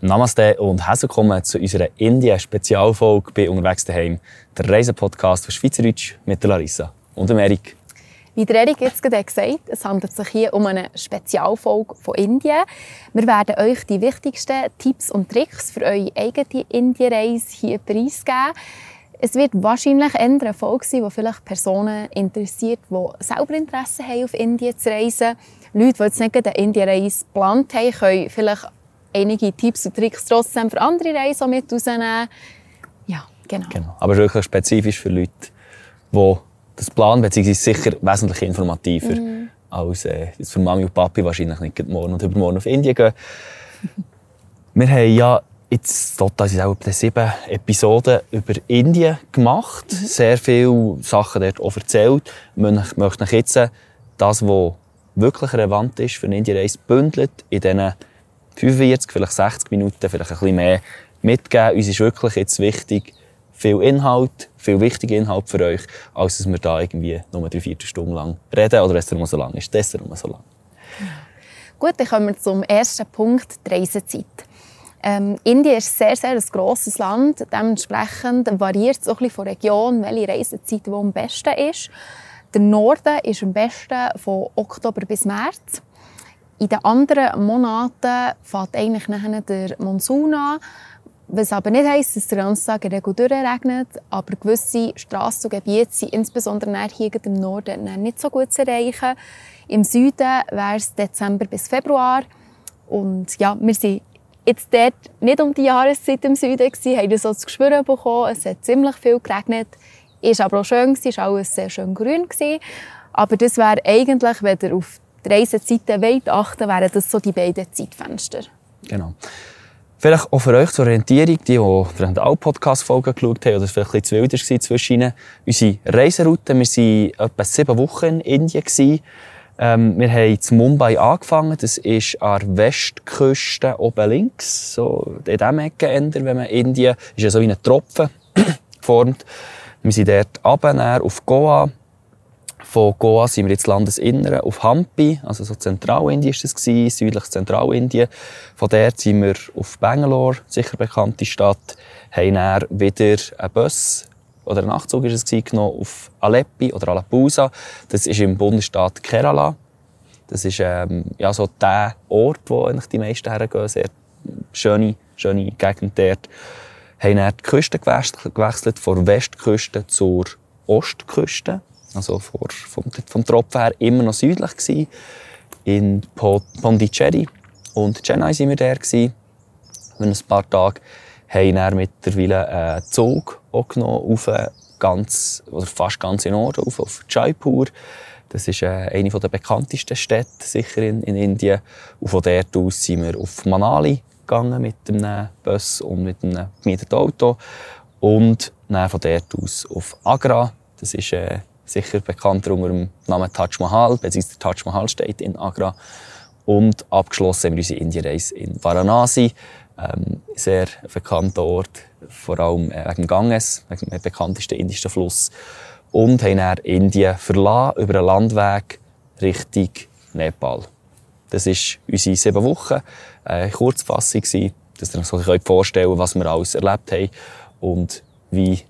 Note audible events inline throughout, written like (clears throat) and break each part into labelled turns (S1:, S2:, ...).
S1: Namaste und herzlich willkommen zu unserer Indien-Spezialfolge bei «Unterwegs daheim», der Reisepodcast für Schweizerdeutsch mit Larissa und Erik.
S2: Wie der Erik jetzt gerade gesagt hat, es handelt sich hier um eine Spezialfolge von Indien. Wir werden euch die wichtigsten Tipps und Tricks für eure eigene Indienreise hier preisgeben. Es wird wahrscheinlich eine Folge sein, die vielleicht Personen interessiert, die selber Interesse haben, auf Indien zu reisen. Leute, die jetzt nicht eine Indienreise geplant haben, können vielleicht einige Tipps und Tricks trotzdem für andere Reisen mit rausnehmen. Ja, genau.
S1: genau. Aber wirklich spezifisch für Leute, die das planen, beziehungsweise sicher wesentlich informativer mm. als äh, für Mami und Papi wahrscheinlich nicht morgen und übermorgen auf Indien gehen. (laughs) Wir haben ja jetzt total sind auch sieben Episoden über Indien gemacht. Mhm. Sehr viele Sachen dort auch erzählt. Ich möchte euch jetzt das, was wirklich relevant ist für eine Indienreise, bündelt in diesen 45, vielleicht 60 Minuten, vielleicht ein bisschen mehr mitgeben. Uns ist wirklich jetzt wichtig, viel Inhalt, viel wichtiger Inhalt für euch, als dass wir da irgendwie nur drei, vier Stunden lang reden. Oder wenn es nur so lang ist, das nur so lang.
S2: Gut, dann kommen wir zum ersten Punkt, die Reisezeit. Ähm, Indien ist sehr, sehr ein grosses Land. Dementsprechend variiert es auch ein bisschen von Region, welche Reisezeit wo am besten ist. Der Norden ist am besten von Oktober bis März. In den anderen Monaten fängt eigentlich nachher der Monsun an. Was aber nicht heisst, dass der ganze Tag Regel regnet, aber gewisse Strassen und Gebiete sind insbesondere hier im Norden nicht so gut zu erreichen. Im Süden wäre es Dezember bis Februar. Und ja, wir sind jetzt dort nicht um die Jahreszeit im Süden gewesen, haben so das Gespür bekommen. Es hat ziemlich viel geregnet. Es war aber auch schön, es war alles sehr schön grün. Gewesen. Aber das wäre eigentlich, wenn ihr auf die Reisezeiten wollt achten wären das so die beiden Zeitfenster.
S1: Genau. Vielleicht auch für euch zur Orientierung, die, die vielleicht alle Podcast-Folgen geschaut haben, oder vielleicht ein bisschen zu war zwischen ihnen. Unsere Reiseroute, wir waren etwa sieben Wochen in Indien. Ähm, wir haben in Mumbai angefangen. Das ist an der Westküste oben links, so in diesem Ecke ändern, wenn man Indien, ist ja so wie ein Tropfen (coughs) geformt. Wir sind dort runter, auf Goa. Von Goa sind wir ins Landesinneren auf Hampi, also so Zentralindien war das, gewesen, südliches Zentralindien. Von dort sind wir auf Bangalore, sicher bekannte Stadt, haben dann wieder einen Bus oder ein Nachtzug ist es genommen, auf Aleppi oder Alappuzha. Das ist im Bundesstaat Kerala. Das ist ähm, ja, so der Ort, wo eigentlich die meisten hergehen. Sehr schöne, schöne Gegend dort. Haben dann die Küste gewechselt, von Westküste zur Ostküste. Also vor, vom, vom Tropfen her immer noch südlich gewesen. In Pondicherry und Chennai waren wir da. Gewesen. Ein paar Tage haben dann mittlerweile einen Zug auch genommen, auf ganz, oder fast ganz in Norden, auf, auf Jaipur. Das ist äh, eine der bekanntesten Städte sicher in, in Indien. Und von dort aus sind wir auf Manali gegangen mit einem Bus und mit einem gemieteten Auto. Und dann von dort aus auf Agra. Das ist äh, sicher bekannter unter dem Namen Taj Mahal, beziehungsweise Taj Mahal steht in Agra. Und abgeschlossen haben wir unsere Indienreise in Varanasi. Ähm, sehr bekannter Ort, vor allem äh, wegen Ganges, wegen dem bekanntesten indischen Fluss. Und haben dann Indien verlassen, über einen Landweg Richtung Nepal. Das ist unsere sieben Wochen. Eine Kurzfassung, dass ihr euch vorstellen könnt, was wir alles erlebt haben und wie,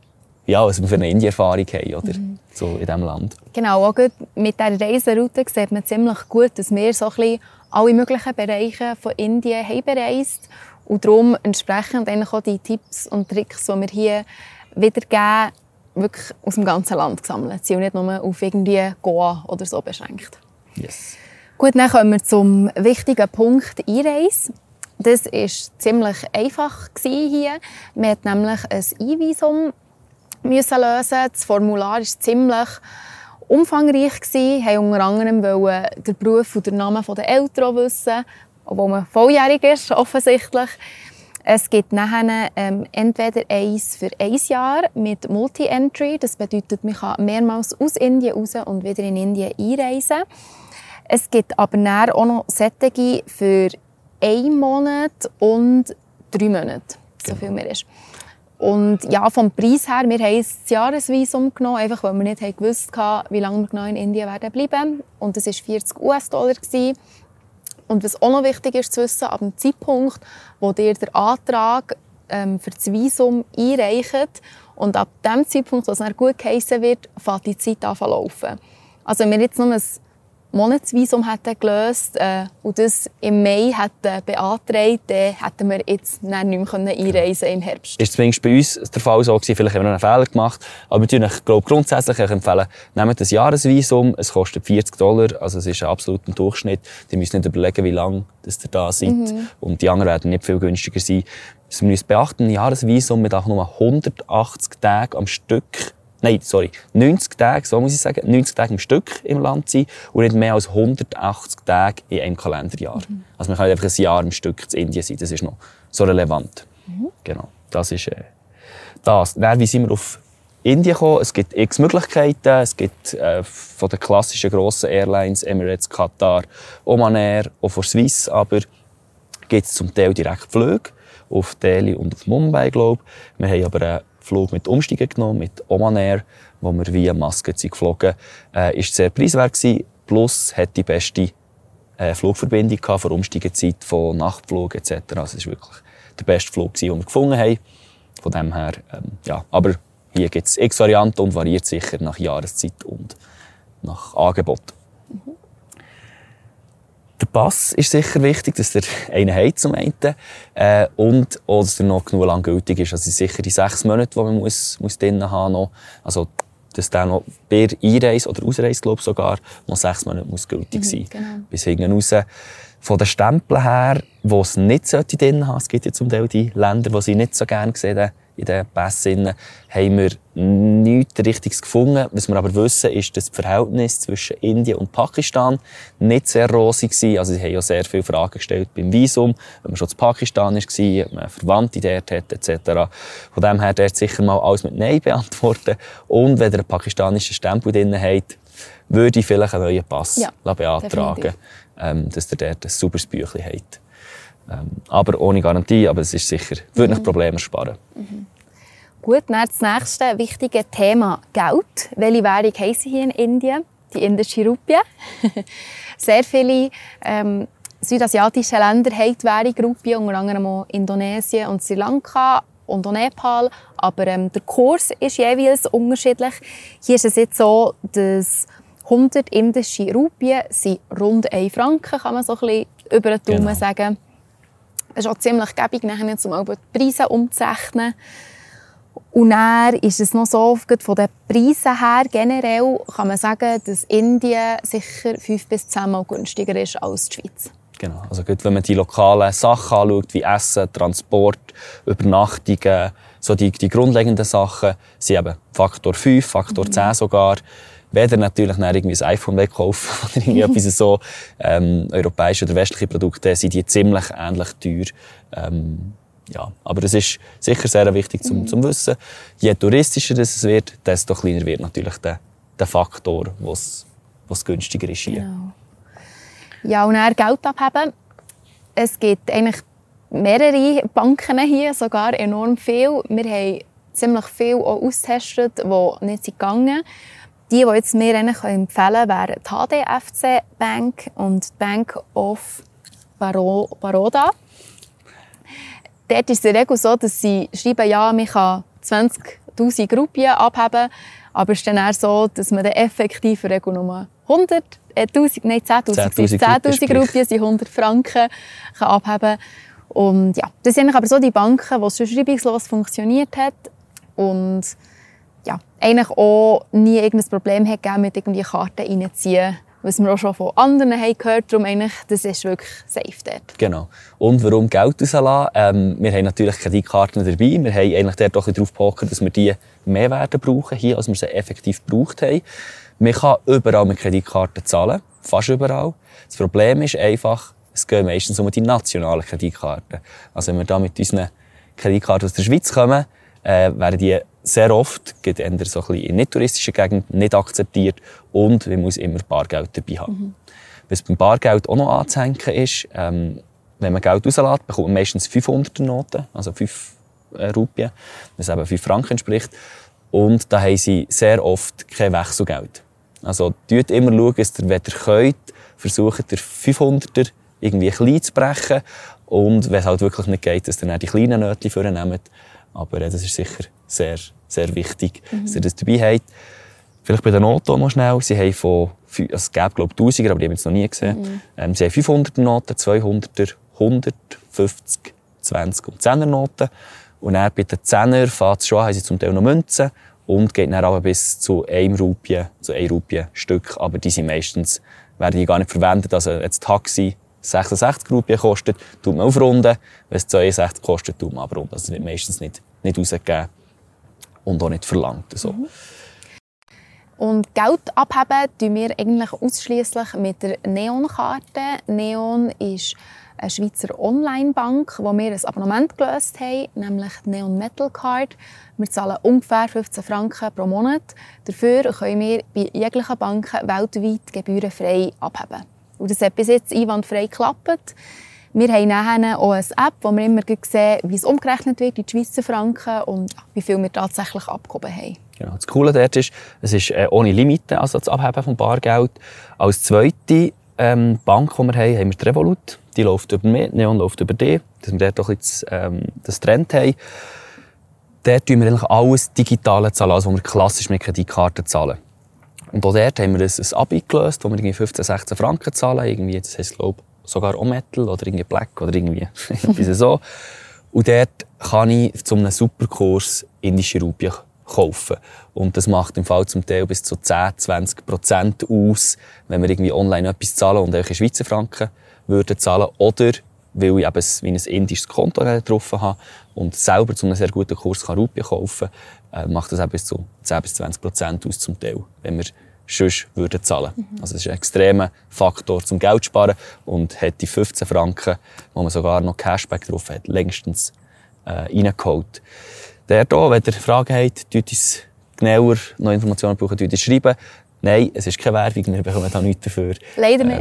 S1: ja, was wir für eine Indien-Erfahrung haben oder, mhm. so in diesem Land.
S2: Genau, auch mit dieser Reiseroute sieht man ziemlich gut, dass wir so ein bisschen alle möglichen Bereiche von Indien haben bereist und darum entsprechend auch die Tipps und Tricks, die wir hier wiedergeben, wirklich aus dem ganzen Land gesammelt. Sie sind nicht nur auf irgendwie Goa oder so beschränkt.
S1: Yes.
S2: Gut, dann kommen wir zum wichtigen Punkt Einreise. Das war ziemlich einfach hier. Wir mussten nämlich ein Einvisum lösen. Das Formular war ziemlich umfangreich. Wir wollten unter anderem den Beruf und den Namen der Eltern wissen obwohl man volljährig ist, offensichtlich. Es gibt nachher ähm, entweder eins für ein Jahr mit Multi-Entry. Das bedeutet, man kann mehrmals aus Indien raus und wieder in Indien einreisen. Es gibt aber auch noch Sättige für einen Monat und drei Monate, so viel mehr ist. Und ja, vom Preis her, wir haben das Jahresvisum genommen, einfach weil wir nicht gewusst haben, wie lange wir genau in Indien werden bleiben. Und das war 40 US-Dollar. Und was auch noch wichtig ist zu wissen, ab dem Zeitpunkt, wo ihr den Antrag ähm, für das Visum einreicht und ab dem Zeitpunkt, wo es dann gut geheissen wird, fängt die Zeit an zu laufen. Also wenn wir jetzt nur ein Monatsvisum hätten gelöst äh, und das im Mai hätten beantragt, dann hätten wir jetzt nicht mehr einreisen im Herbst.
S1: Ist zumindest bei uns der Fall so gewesen. Vielleicht haben wir noch einen Fehler gemacht. Aber natürlich, glaube grundsätzlich empfehlen, nehmt das Jahresvisum. Es kostet 40 Dollar. Also es ist ein absoluter Durchschnitt. Die müssen nicht überlegen, wie lange ihr da seid. Mhm. Und die anderen werden nicht viel günstiger sein. Wir müssen beachten, ein Jahresvisum, man darf nur 180 Tage am Stück nein, sorry, 90 Tage, so muss ich sagen, 90 Tage im Stück im Land sein und nicht mehr als 180 Tage in einem Kalenderjahr. Mhm. Also man kann nicht einfach ein Jahr im Stück in Indien sein, das ist noch so relevant. Mhm. Genau, das ist äh, das. Dann, wie sind wir auf Indien gekommen? Es gibt x Möglichkeiten. Es gibt äh, von den klassischen grossen Airlines, Emirates, Qatar, Oman Air, auch von Swiss, aber gibt es zum Teil direkt Flüge auf Delhi und auf Mumbai, glaube ich. Wir haben aber äh, Flug mit Umsteigen genommen, mit Oman Air, wo wir via Maske sind geflogen äh, ist sehr preiswert gewesen, plus hat die beste äh, Flugverbindung gehabt für Umsteigezeit von Nachtflug etc. Also es war wirklich der beste Flug, den wir gefunden haben. Von dem her, ähm, ja. Aber hier gibt es x Varianten und variiert sicher nach Jahreszeit und nach Angebot. Mhm. Der Pass ist sicher wichtig, dass der einen hat zum einen. Äh, und auch, dass er noch genug lang gültig ist. Also sicher die sechs Monate, die man muss, muss drinnen haben muss. Also, dass der noch bei Einreise oder Ausreise, glaube ich, sogar, noch sechs Monate muss gültig mhm, sein. Genau. Bis hinten raus. Von den Stempeln her, die es nicht drin haben, es gibt ja zum Teil die Länder, die sie nicht so gerne sehen, in den Pässen haben wir nichts Richtiges gefunden. Was wir aber wissen, ist, dass das Verhältnis zwischen Indien und Pakistan nicht sehr rosig war. Also sie haben ja sehr viele Fragen gestellt beim Visum, wenn man schon zu Pakistan war, man Verwandte dort hat, etc. Von dem her dort sicher mal alles mit Nein beantworten. Und wenn ihr einen pakistanischen Stempel drin habt, würde ich vielleicht einen neuen Pass ja, beantragen, ähm, dass ihr dort ein sauberes Büchlein habt. Ähm, aber ohne Garantie, aber es ist sicher, würde mhm. Probleme sparen. Mhm.
S2: Gut, dann das nächste wichtige Thema Geld. Welche Währung haben Sie hier in Indien? Die indische Rupie. (laughs) Sehr viele ähm, südasiatische Länder haben die Währung Rupie, unter anderem auch Indonesien und Sri Lanka und auch Nepal. Aber ähm, der Kurs ist jeweils unterschiedlich. Hier ist es jetzt so, dass 100 indische Rupien sind rund 1 Franken, kann man so ein bisschen über den Daumen genau. sagen. Es ist auch ziemlich gäbig, nachher um die Preise umzurechnen. Und dann ist es noch so, von den Preisen her generell kann man sagen, dass Indien sicher fünf bis zehnmal günstiger ist als die Schweiz.
S1: Genau. Also gut, wenn man die lokalen Sachen anschaut, wie Essen, Transport, Übernachtungen, so die, die grundlegenden Sachen, sind eben Faktor 5, Faktor mhm. 10 sogar weder natürlich irgendwie ein iPhone wegkaufen (laughs) oder irgendwie etwas so ähm, europäische oder westliche Produkte, sind die ziemlich ähnlich teuer. Ähm, ja, aber es ist sicher sehr wichtig zum, mhm. zum Wissen. Je touristischer es wird, desto kleiner wird natürlich der, der Faktor, was was günstiger ist hier. Genau.
S2: Ja, und dann Geld abheben. Es gibt eigentlich mehrere Banken hier, sogar enorm viel. Wir haben ziemlich viel auch ausgetestet, die nicht gegangen sind. Die, die jetzt mir empfehlen können, wären die HDFC Bank und die Bank of Baro Baroda. Dort ist es in der Regel so, dass sie schreiben, ja, man kann 20'000 Gruppen abheben, aber es ist dann eher so, dass man dann effektiv in der Regel nur 100, äh, 1000, nein, 10'000 10 10 Gruppen sind 100 Franken kann abheben. Und ja, das sind aber so die Banken, wo es schon schreibungslos funktioniert hat. Und ja, eigentlich auch nie irgendein Problem hat mit irgendwie Karten reinziehen was wir auch schon von anderen haben gehört Darum eigentlich, das ist wirklich safe dort.
S1: Genau. Und warum Geld rauslassen? Ähm, wir haben natürlich Kreditkarten dabei. Wir haben eigentlich dort auch darauf gehockt, dass wir die mehr werden brauchen hier, als wir sie effektiv gebraucht haben. Man kann überall mit Kreditkarten zahlen. Fast überall. Das Problem ist einfach, es gehen meistens um die nationalen Kreditkarten. Also wenn wir da mit unseren Kreditkarten aus der Schweiz kommen, äh, werden die sehr oft, geht eher so ein bisschen in nicht touristischen Gegenden, nicht akzeptiert und man muss immer Bargeld dabei haben. Mhm. Was beim Bargeld auch noch anzuhängen ist, ähm, wenn man Geld rauslässt, bekommt man meistens 500er Noten, also 5 äh, Rupien, was eben 5 Franken entspricht. Und da haben sie sehr oft kein Wechselgeld. Also schaut immer, schauen, dass ihr, wenn ihr könnt, versucht ihr 500er irgendwie klein zu brechen. Und wenn es halt wirklich nicht geht, dass ihr dann die kleinen Nötchen vornehmt. Aber äh, das ist sicher sehr, sehr wichtig, mhm. dass ihr das dabei habt. Vielleicht bei den Noten noch schnell. Sie haben von, also es gäbe, glaube ich, 1000er, aber die haben es noch nie gesehen. Mhm. Ähm, sie haben 500er Noten, 200er, 100, 50, 20 und 10er Noten. Und dann bei den 10er fährt es schon haben sie zum Teil noch Münzen und geht dann aber bis zu einem Rupien, zu einem Rupien Stück. Aber die sind meistens, werden die gar nicht verwendet. Also jetzt Taxi 66 Rupien kostet, tut man aufrunden. Wenn es 62 kostet, tut man abrunden. Also wird meistens nicht, nicht rausgegeben und auch nicht verlangt. So. Mhm.
S2: Und Geld abheben tun wir eigentlich ausschließlich mit der Neon-Karte. Neon ist eine Schweizer Online-Bank, wo wir ein Abonnement gelöst haben, nämlich die Neon Metal Card. Wir zahlen ungefähr 15 Franken pro Monat. Dafür können wir bei jeglichen Banken weltweit gebührenfrei abheben. Und das hat bis jetzt einwandfrei geklappt. Wir haben nachher auch eine App, wo wir immer sehen, wie es umgerechnet wird in die Schweizer Franken und wie viel wir tatsächlich abgehoben haben.
S1: Genau. Das Coole dort ist, es ist äh, ohne Limite, also das Abheben von Bargeld. Als zweite ähm, Bank, die wir haben, haben wir die Revolut. Die läuft über mich, Neon läuft über dich, dass wir dort auch das, ähm, das Trend haben. Dort zahlen wir eigentlich alles digitale zahlen, also wir klassisch mit Kreditkarten zahlen. Und auch dort haben wir ein, ein Abi gelöst, wo wir irgendwie 15, 16 Franken zahlen. Irgendwie, das heisst, glaube sogar auch Metal oder irgendwie Black oder irgendwie (laughs) so. Und dort kann ich zu einem Superkurs indische Rupien kaufen. Und das macht im Fall zum Teil bis zu 10, 20 Prozent aus, wenn wir irgendwie online etwas zahlen und auch Schweizer Franken würden zahlen. Oder weil ich eben wie ein indisches Konto getroffen habe und selber zu einem sehr guten Kurs kann Rupien kaufen kann, äh, macht das eben bis zu 10 bis 20 Prozent aus zum Teil, wenn wir sonst würden zahlen. Mhm. Also es ist ein extremer Faktor zum Geld sparen und hat die 15 Franken, wo man sogar noch Cashback drauf hat, längstens äh, reingeholt. Der hier, wenn ihr Fragen habt, tut uns genauer noch Informationen brauchen, tut schreiben. Nein, es ist keine Werbung, wir bekommen da nichts dafür.
S2: Leider nicht.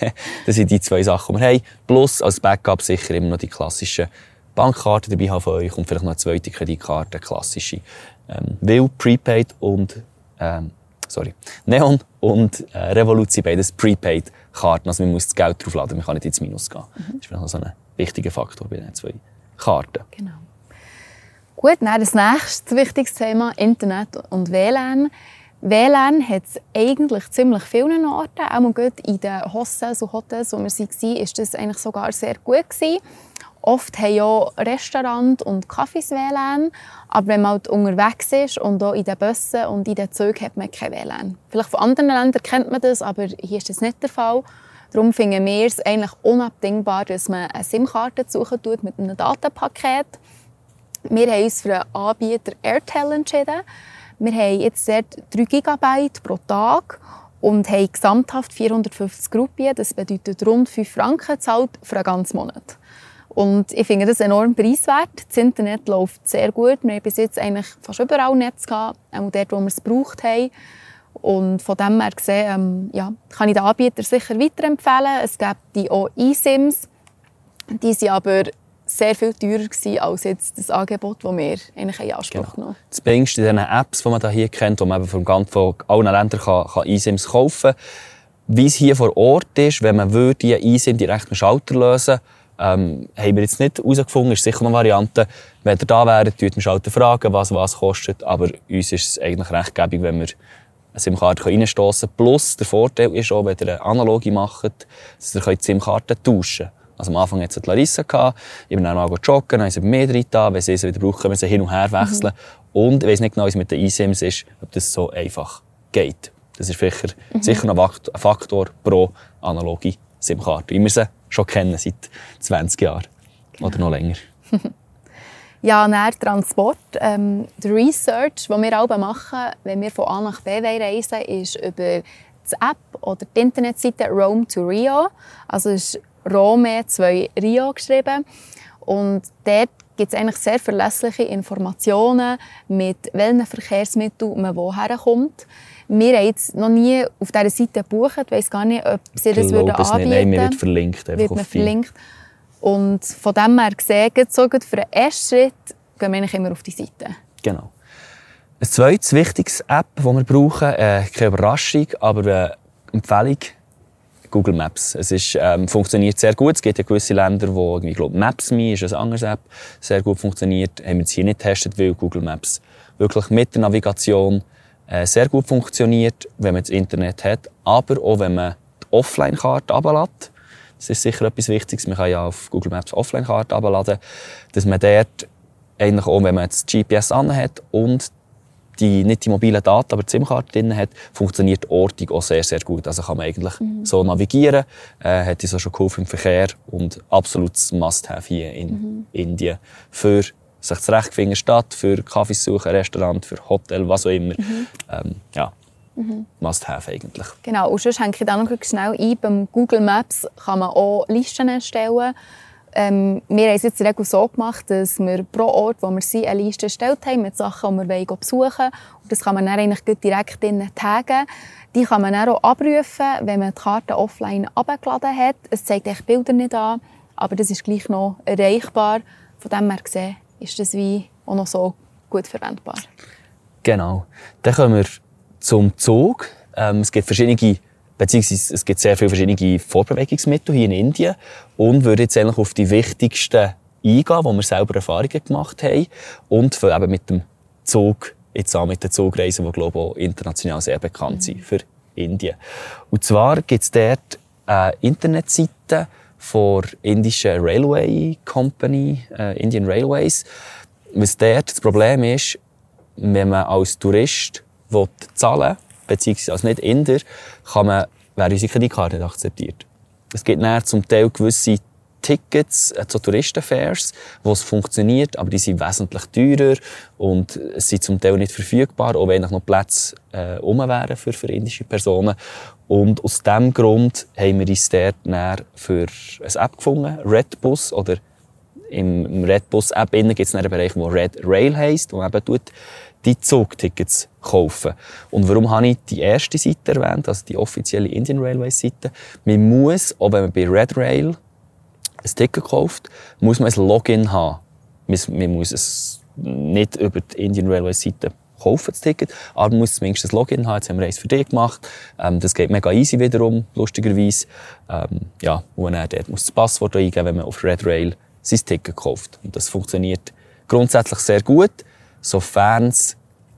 S1: Ähm, (laughs) das sind die zwei Sachen, die wir haben. Plus als Backup sicher immer noch die klassischen Bankkarten dabei haben von euch und vielleicht noch eine zweite Kreditkarte, klassische. Ähm, weil Prepaid und ähm, sorry, Neon und äh, Revolut sind beides Prepaid-Karten. Also man muss das Geld draufladen, man kann nicht ins Minus gehen. Mhm. Das ist vielleicht noch so ein wichtiger Faktor bei diesen zwei Karten.
S2: Genau. Gut, dann das nächste wichtiges Thema, Internet und WLAN. WLAN hat es eigentlich ziemlich vielen Orten. Auch gut in den Hostels und Hotels, wo wir waren, ist das eigentlich sogar sehr gut gewesen. Oft haben ja Restaurants und Cafés WLAN, aber wenn man halt unterwegs ist und auch in den Bussen und in den Zügen hat man kein WLAN. Vielleicht von anderen Ländern kennt man das, aber hier ist das nicht der Fall. Darum finden wir es eigentlich unabdingbar, dass man eine SIM-Karte suchen tut mit einem Datenpaket. Wir haben uns für den Anbieter Airtel entschieden. Wir haben jetzt 3 GB pro Tag und haben gesamthaft 450 Gruppen. Das bedeutet rund 5 Franken gezahlt für einen ganzen Monat. Und ich finde das enorm preiswert. Das Internet läuft sehr gut. Wir haben bis jetzt eigentlich fast überall Netz gehabt, auch dort, wo wir es gebraucht haben. Und von dem her gesehen, ähm, ja, kann ich den Anbieter sicher weiterempfehlen. Es gibt die auch eSIMs. Die sind aber sehr viel teurer gewesen als jetzt das Angebot, das wir eigentlich in Anspruch genau. genommen
S1: Das Beste in diesen Apps, die man hier kennt, wo man eben von, ganz, von allen Ländern kann, kann eSIMs kaufen kann. Wie es hier vor Ort ist, wenn man würde die eSIM direkt mit Schalter lösen würde, ähm, haben wir jetzt nicht herausgefunden, ist sicher eine Variante. Wenn ihr da wäret, würden wir Schalter fragen, was was kostet. Aber uns ist es eigentlich recht gäbig, wenn wir eine SIM-Karte reinstoßen können. Plus, der Vorteil ist auch, wenn ihr eine analoge macht, dass ihr die SIM-Karte tauschen könnt. Also am Anfang hatte Larissa, gehabt, ich bin dann mal joggen, dann haben sie mehr drin da, wenn sie sie wieder brauchen, wir sie hin und her wechseln. Mhm. Und ich weiß nicht genau, wie es mit den eSIMs ist, ob das so einfach geht. Das ist sicher, mhm. sicher noch ein Faktor pro analoge SIM-Karte. Wie wir sie schon kennen seit 20 Jahren. Genau. Oder noch länger. (laughs)
S2: ja, nach Transport. Ähm, die Research, die wir auch machen, wenn wir von A nach B reisen, ist über die App oder die Internetseite Rome to Rio. Also ist Rome 2 Rio geschrieben. Und dort gibt es eigentlich sehr verlässliche Informationen, mit welchen Verkehrsmitteln man woher kommt. Wir haben jetzt noch nie auf dieser Seite gebucht. Ich weiss gar nicht, ob sie das würden anbieten
S1: würden. Nein, mir wird verlinkt.
S2: Wird man verlinkt. Und von dem her gesehen, so für den ersten Schritt gehen wir eigentlich immer auf die Seite.
S1: Genau. Ein zweites wichtiges App, das wir brauchen, äh, keine Überraschung, aber eine Empfehlung, Google Maps. Es ist, ähm, funktioniert sehr gut. Es gibt ja gewisse Länder, wo ich glaube Maps.me ist eine andere App, sehr gut funktioniert. Haben wir es hier nicht getestet, weil Google Maps wirklich mit der Navigation äh, sehr gut funktioniert, wenn man das Internet hat, aber auch wenn man die Offline-Karte abladet. Das ist sicher etwas Wichtiges. Man kann ja auf Google Maps Offline-Karte abladen, dass man dort eigentlich auch, wenn man das GPS anhat und die, nicht die mobilen Daten, aber die SIM-Karte drin hat, funktioniert die Ortung auch sehr, sehr gut. Also kann man eigentlich mhm. so navigieren, äh, hat uns auch schon geholfen im Verkehr und absolutes Must-have hier in mhm. Indien für sich zurechtfinden Stadt, für Kaffees suchen, Restaurant, für Hotel, was auch immer. Mhm. Ähm, ja, mhm. Must-have eigentlich.
S2: Genau, und sonst hänge ich da noch schnell ein, beim Google Maps kann man auch Listen erstellen, ähm, wir haben es jetzt Regel so gemacht, dass wir pro Ort, wo wir sind, eine Liste erstellt haben mit Sachen, die wir besuchen wollen. Und das kann man dann eigentlich direkt drinnen taggen. Die kann man dann auch abrufen, wenn man die Karte offline abgeladen hat. Es zeigt echt Bilder nicht an, aber das ist gleich noch erreichbar. Von dem her gesehen ist das wie auch noch so gut verwendbar.
S1: Genau. Dann kommen wir zum Zug. Ähm, es gibt verschiedene beziehungsweise es gibt sehr viele verschiedene Vorbewegungsmittel hier in Indien und würde jetzt eigentlich auf die wichtigsten eingehen, wo wir selber Erfahrungen gemacht haben und eben mit dem Zug, jetzt auch mit den Zugreisen, die glaube ich auch international sehr bekannt sind für Indien. Und zwar gibt es dort eine Internetseite von indischen Railway Company, äh, Indian Railways. Was dort das Problem ist, wenn man als Tourist zahlen will, beziehungsweise als Nicht-Inder, kann man, wäre unsere Kreditkarte nicht akzeptiert. Es gibt näher zum Teil gewisse Tickets äh, zu Touristenfairs, wo es funktioniert, aber die sind wesentlich teurer und sind zum Teil nicht verfügbar, auch wenn noch Plätze äh, um wären für, für indische Personen. Und aus diesem Grund haben wir uns dort für eine App gefunden, Redbus oder im Redbus-App gibt es einen Bereich, der Red Rail heisst, wo man eben tut, die Zugtickets kaufen. Und warum habe ich die erste Seite erwähnt, also die offizielle Indian Railways Seite? Man muss, auch wenn man bei Red Rail ein Ticket kauft, muss man ein Login haben. Man muss es nicht über die Indian Railways Seite kaufen, das Ticket, aber man muss zumindest ein Login haben. Jetzt haben wir eins für dich gemacht. Ähm, das geht mega easy wiederum, lustigerweise. Ähm, ja, und er dort muss das Passwort eingeben, wenn man auf Red Rail sein Ticket kauft. Und das funktioniert grundsätzlich sehr gut sofern es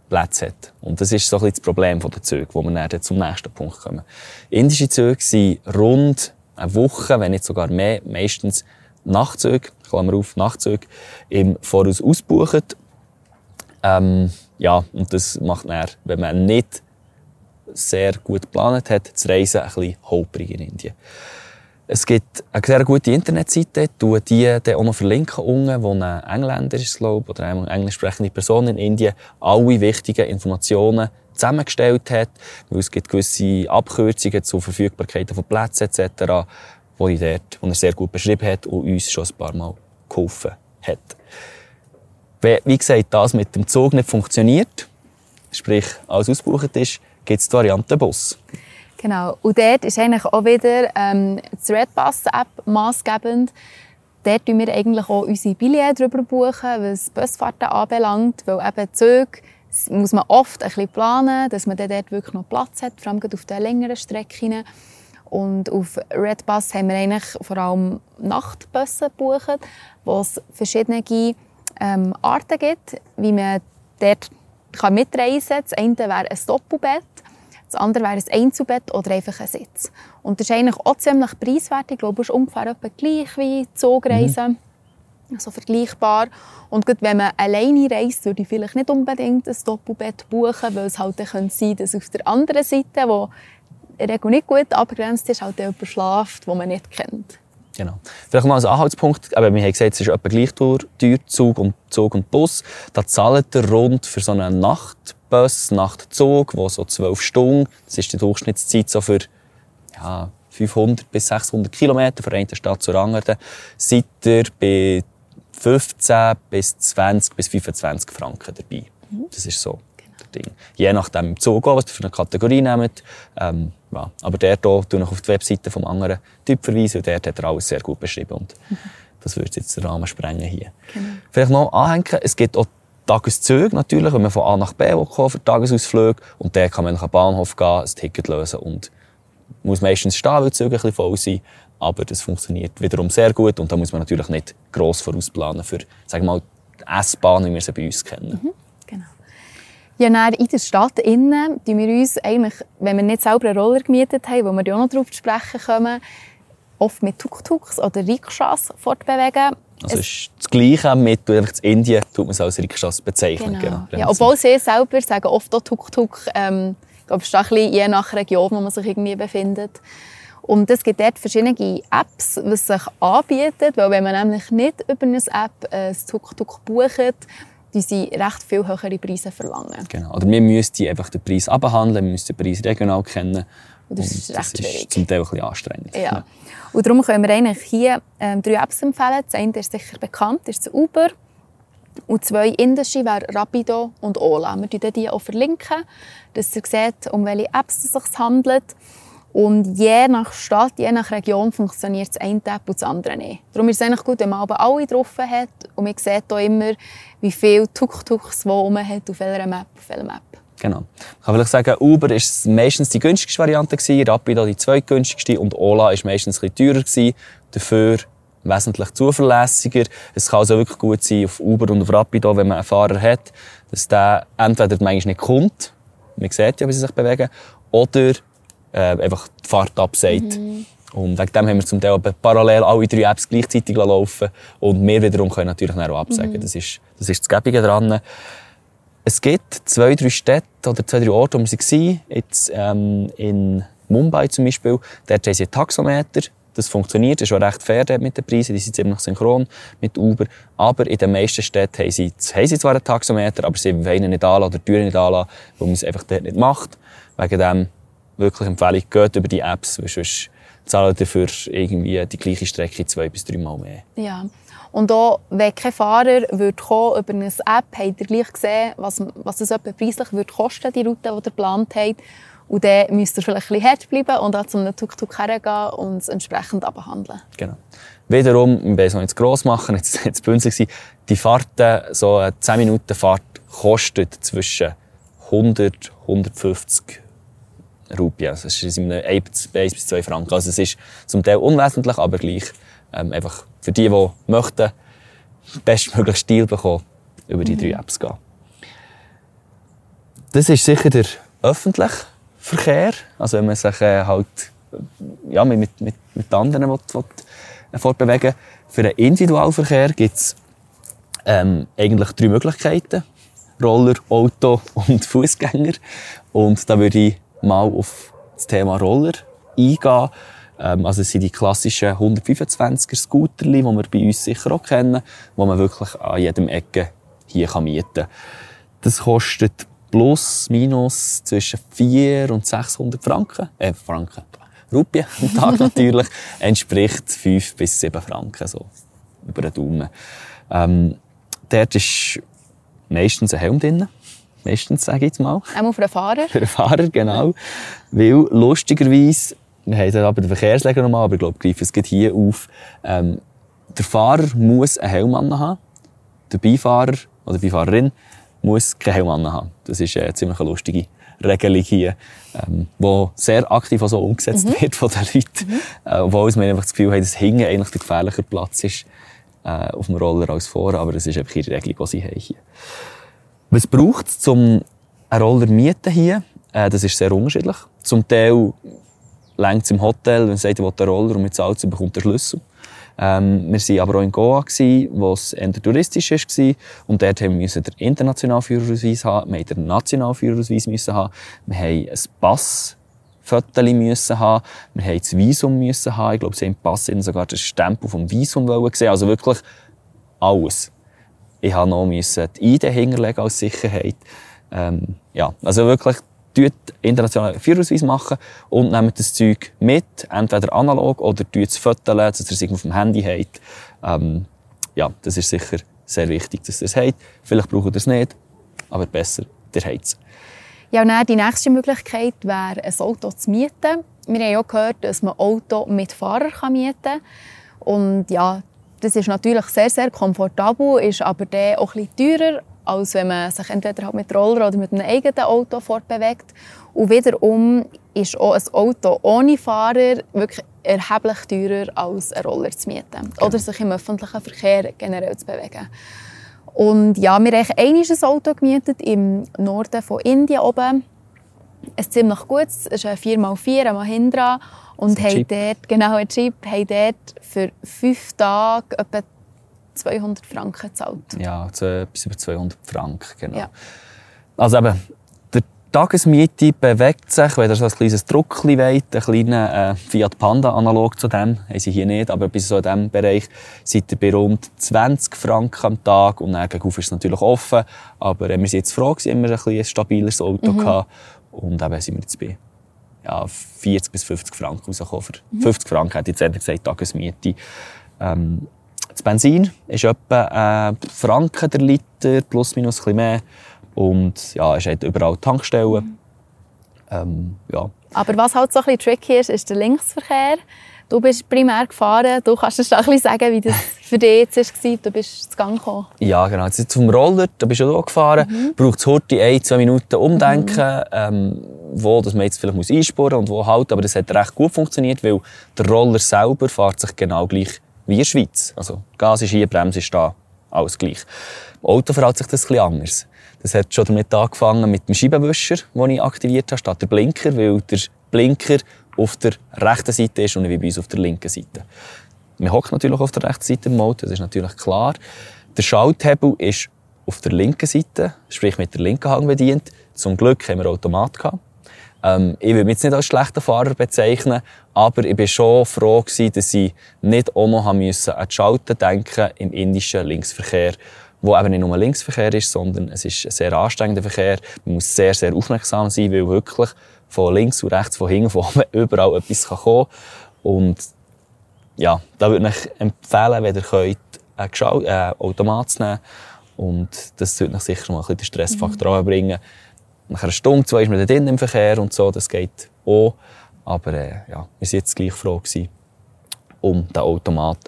S1: Plätze hat. Und das ist so ein bisschen das Problem der Züge, wo wir dann zum nächsten Punkt kommen. Indische Züge sind rund eine Woche, wenn nicht sogar mehr, meistens Nachtzüge, Klammer auf, Nachtzüge, im Voraus ausbuchen. Ähm, ja, und das macht dann, wenn man nicht sehr gut geplant hat, das Reisen ein bisschen holprig in Indien. Es gibt eine sehr gute Internetseite, die die dann auch noch verlinken unten, wo ein Engländer ist, glaube oder eine englisch sprechende Person in Indien alle wichtigen Informationen zusammengestellt hat, weil es gibt gewisse Abkürzungen zur Verfügbarkeit von Plätzen etc., wo, ich dort, er sehr gut beschrieben hat und uns schon ein paar Mal geholfen hat. Wie gesagt, das mit dem Zug nicht funktioniert, sprich alles ausgebucht ist, gibt es die Variante Bus.
S2: Genau. Und dort ist eigentlich auch wieder ähm, die Redbus-App maßgebend. Dort buchen wir eigentlich auch unsere Billets drüber, buchen, was Busfahrten anbelangt. Weil eben Züge muss man oft ein bisschen planen, dass man dort wirklich noch Platz hat, vor allem auf den längeren Strecken. Und auf Redbus haben wir eigentlich vor allem Nachtbusse gebucht, wo es verschiedene ähm, Arten gibt, wie man dort mitreisen kann. Das eine wäre ein Doppelbett. Das andere wäre ein Einzelbett oder einfach ein Sitz. Und das ist eigentlich auch ziemlich preiswert. Ich glaube, es ist ungefähr etwa gleich wie Zugreisen. Mhm. Also vergleichbar. Und gut, wenn man alleine reist, würde ich vielleicht nicht unbedingt ein Doppelbett buchen, weil es halt dann sein könnte, dass auf der anderen Seite, wo Regel nicht gut abgegrenzt ist, halt jemand schlaft, den man nicht kennt.
S1: Genau. Vielleicht noch als Anhaltspunkt, aber wir haben gesagt, es ist etwa gleich teuer, Zug und, Zug und Bus. Da zahlt ihr rund für so eine Nachtbus, Nachtzug, wo so zwölf Stunden, das ist die Durchschnittszeit so für ja, 500 bis 600 Kilometer von einer Stadt zur anderen, seid ihr bei 15 bis 20 bis 25 Franken dabei. Mhm. Das ist so. Ding. Je nachdem im Zug, was ihr für eine Kategorie nehmt. Ähm, ja. Aber der hier tue ich auf die Webseite vom anderen Typ verweisen und dort hat er alles sehr gut beschrieben und Das würde jetzt den Rahmen sprengen hier.
S2: Genau.
S1: Vielleicht noch anhängen, es gibt auch Tageszüge natürlich, wenn man von A nach B kommt für Tagesausflüge. Und dann kann man nach dem Bahnhof gehen, ein Ticket lösen und muss meistens stehen, weil die Züge ein bisschen voll sind. Aber das funktioniert wiederum sehr gut und da muss man natürlich nicht gross vorausplanen für, sagen wir mal, die S-Bahn, wie wir sie bei uns kennen.
S2: Mhm. Ja, dann in der Stadt innen tun wir uns eigentlich, wenn wir nicht selber einen Roller gemietet haben, wo wir ja auch noch darauf zu sprechen kommen, oft mit Tuk-Tuks oder Rikschas fortbewegen.
S1: Also es ist das Gleiche mit in Indien tut man es als Rikschas bezeichnen.
S2: Genau. genau. Ja, obwohl sie selber sagen oft auch Tuk-Tuk. Ähm, glaube, es ist ein bisschen je nach Region, wo man sich irgendwie befindet. Und es gibt dort verschiedene Apps, die sich anbieten, weil wenn man nämlich nicht über eine App ein Tuk-Tuk bucht, die sie recht viel höhere Preise verlangen.
S1: Genau. Oder wir müssten einfach den Preis abhandeln, wir müssen den Preis regional kennen.
S2: Und das ist, recht
S1: das ist zum Teil ein bisschen anstrengend.
S2: Ja. ja. Und darum können wir eigentlich hier ähm, drei Apps empfehlen. Das eine ist sicher bekannt, das ist Uber. Und zwei indische wären Rapido und Ola. Wir verlinken die auch, verlinken, dass ihr seht, um welche Apps es sich handelt. Und je nach Stadt, je nach Region funktioniert das eine App und das andere nicht. Darum ist es eigentlich gut, wenn man aber alle drauf hat und man sieht auch immer, wie viele Tuk-Tuks wo man hat, auf welcher Map, auf welcher Map.
S1: Genau. Ich kann vielleicht sagen, Uber ist meistens die günstigste Variante Rapido die zweitgünstigste und Ola ist meistens bisschen teurer dafür wesentlich zuverlässiger. Es kann also wirklich gut sein auf Uber und auf Rapido, wenn man einen Fahrer hat, dass der entweder manchmal nicht kommt, man sieht ja, wie sie sich bewegen, oder äh, einfach die Fahrt absagt. Mhm. Und wegen dem haben wir zum Teil parallel alle drei Apps gleichzeitig laufen und wir wiederum können natürlich auch absagen. Mhm. Das, ist, das ist das Gäbige daran. Es gibt zwei, drei Städte oder zwei, drei Orte, wo wir waren. Jetzt ähm, in Mumbai zum Beispiel, dort haben sie einen Taxometer. Das funktioniert, das ist auch recht fair mit den Preisen, die sind ziemlich synchron mit Uber. Aber in den meisten Städten haben sie, haben sie zwar einen Taxometer, aber sie wollen ihn nicht anlassen oder Türen nicht anlassen, weil man es einfach dort nicht macht. Wegen dem wirklich Empfehlung, geht über die Apps, weil sonst zahlen dafür irgendwie die gleiche Strecke zwei bis drei Mal mehr.
S2: Ja. Und auch, wenn kein Fahrer würde kommen, über eine App, habt ihr gleich gesehen, was, was es etwa preislich würde kosten, die Route, die ihr geplant habt. Und dann müsst ihr vielleicht ein bisschen hart bleiben und dann zum Tuk-Tuk hergehen und es entsprechend abhandeln.
S1: Genau. Wiederum, wir wollen es noch nicht gross machen, jetzt, (laughs) jetzt bünzlig die Fahrten, so eine 10 Minuten Fahrt kostet zwischen 100 150 Rupien. Also es ist in einem 1 bis 2 Franken. Also es ist zum Teil unwesentlich, aber gleich ähm, einfach für die, die möchten, bestmöglichen Stil bekommen, über die drei Apps gehen. Das ist sicher der öffentliche Verkehr. Also wenn man sich äh, halt ja, mit, mit, mit anderen will, will, äh, fortbewegen Für den Individualverkehr gibt es ähm, eigentlich drei Möglichkeiten. Roller, Auto und (laughs) Fußgänger. Und da würde ich mal auf das Thema Roller eingehen. Ähm, also es sind die klassischen 125er Scooter, die wir bei uns sicher auch kennen, die man wirklich an jedem Ecke hier mieten kann. Das kostet plus, minus zwischen 400 und 600 Franken. Äh, Franken. Rupien am (laughs) Tag natürlich. entspricht 5 bis 7 Franken, so. Über den Daumen. Ähm, dort ist meistens ein Helm drin. Meistens, sage ich jetzt mal.
S2: Auch für den Fahrer? (laughs)
S1: Für den Fahrer, genau. Weil, lustigerweise, wir haben dann aber den Verkehrsleger nochmal, aber ich glaube, greifen es geht hier auf. Ähm, der Fahrer muss einen Helm haben. Der Beifahrer oder die Beifahrerin muss keinen Helm haben. Das ist eine ziemlich lustige Regelung hier, ähm, die sehr aktiv so umgesetzt mhm. wird von den Leuten. Mhm. Äh, obwohl wir einfach das Gefühl haben, dass hinten eigentlich der gefährlichere Platz ist äh, auf dem Roller als vorne, aber das ist einfach ihre Regelung, die sie haben hier. Was braucht es, um einen Roller zu mieten hier? Äh, das ist sehr unterschiedlich. Zum Teil längt es im Hotel, wenn man sagt, er will einen Roller und mit zahlt, bekommt er Schlüssel. Ähm, wir waren aber auch in Goa, wo es eher touristisch war. Und dort haben wir den internationalen Führerausweis haben, wir den nationalen Führerausweis müssen haben, wir haben ein Pass Fotos müssen haben. Wir haben das Visum müssen haben. Ich glaube, sie haben im Pass sogar den Stempel vom Visum sehen. Also wirklich alles. Ich habe noch die ID hinterlegen als Sicherheit. Ähm, ja, also wirklich tut internationalen Führerausweis machen und nehmt das Zeug mit, entweder analog oder tut es fotografieren, dass ihr es auf dem Handy habt. Ähm, ja, das ist sicher sehr wichtig, dass ihr es habt. Vielleicht braucht ihr es nicht, aber besser, ihr habt es.
S2: Ja, und die nächste Möglichkeit wäre, ein Auto zu mieten. Wir haben auch gehört, dass man ein Auto mit Fahrer mieten kann. Und ja, das ist natürlich sehr, sehr komfortabel, ist aber dann auch ein bisschen teurer, als wenn man sich entweder halt mit Roller oder mit einem eigenen Auto fortbewegt. Und wiederum ist auch ein Auto ohne Fahrer wirklich erheblich teurer als ein Roller zu mieten. Genau. Oder sich im öffentlichen Verkehr generell zu bewegen. Und ja, wir haben ein Auto gemietet im Norden von Indien oben. Ein ziemlich gutes, es ist ein 4x4, ein Mahindra. Und haben dort, genau, ein Jeep, haben dort für fünf Tage etwa 200 Franken gezahlt.
S1: Ja, bis über 200 Franken, genau. Ja. Also eben, die Tagesmiete bewegt sich, wenn ihr so ein kleines Druckchen wollt, ein kleiner äh, Fiat Panda analog zu dem, haben sie hier nicht, aber bis so in diesem Bereich seid ihr bei rund 20 Franken am Tag und dann gegenüber ist es natürlich offen, aber äh, wir sind jetzt froh gewesen, immer ein, ein stabiles Auto mhm. gehabt und eben sind wir jetzt bei ja, 40 bis 50 Franken rausgekommen. Für mhm. 50 Franken hätte ich jetzt gesagt, Tagesmiete. Ähm, das Benzin ist etwa äh, Franken der Liter, plus minus ein mehr. Und ja, es hat überall Tankstellen. Mhm. Ähm, ja.
S2: Aber was halt so ein bisschen tricky ist, ist der Linksverkehr. Du bist primär gefahren. Du kannst uns ein bisschen sagen, wie das für dich jetzt war. Du bist zu Gang gekommen.
S1: Ja, genau. Jetzt zum Roller, da bist du auch gefahren. Mhm. Braucht es heute ein, zwei Minuten Umdenken, mhm. ähm, wo dass man jetzt vielleicht muss einsparen und wo halt. Aber das hat recht gut funktioniert, weil der Roller selber fährt sich genau gleich wie in der Schweiz. Also Gas ist hier, Bremse ist da, alles gleich. Im Auto verhält sich das etwas anders. Das hat schon damit angefangen mit dem Scheibenwischer, den ich aktiviert habe, statt der Blinker, weil der Blinker auf der rechten Seite ist und wie bei uns auf der linken Seite. Man hockt natürlich auf der rechten Seite im Auto, das ist natürlich klar. Der Schalthebel ist auf der linken Seite, sprich mit der linken Hand bedient. Zum Glück haben wir Automat gehabt. Ähm, ich würde mich jetzt nicht als schlechter Fahrer bezeichnen, aber ich war schon froh gewesen, dass ich nicht auch noch an die Schalten denken im indischen Linksverkehr, wo eben nicht nur Linksverkehr ist, sondern es ist ein sehr anstrengender Verkehr. Man muss sehr, sehr aufmerksam sein, weil wirklich von links und rechts, von hinten, von oben (laughs) überall etwas kommen kann. Und ja, da würde ich empfehlen, wenn ihr könnt, einen äh, Automat zu nehmen. Und das würde euch sicher mal ein bisschen den Stressfaktor mhm. bringen. Nach einer Stunde, zwei ist man dann im Verkehr und so, das geht auch. Aber äh, ja, wir waren jetzt gleich froh gewesen um den Automat.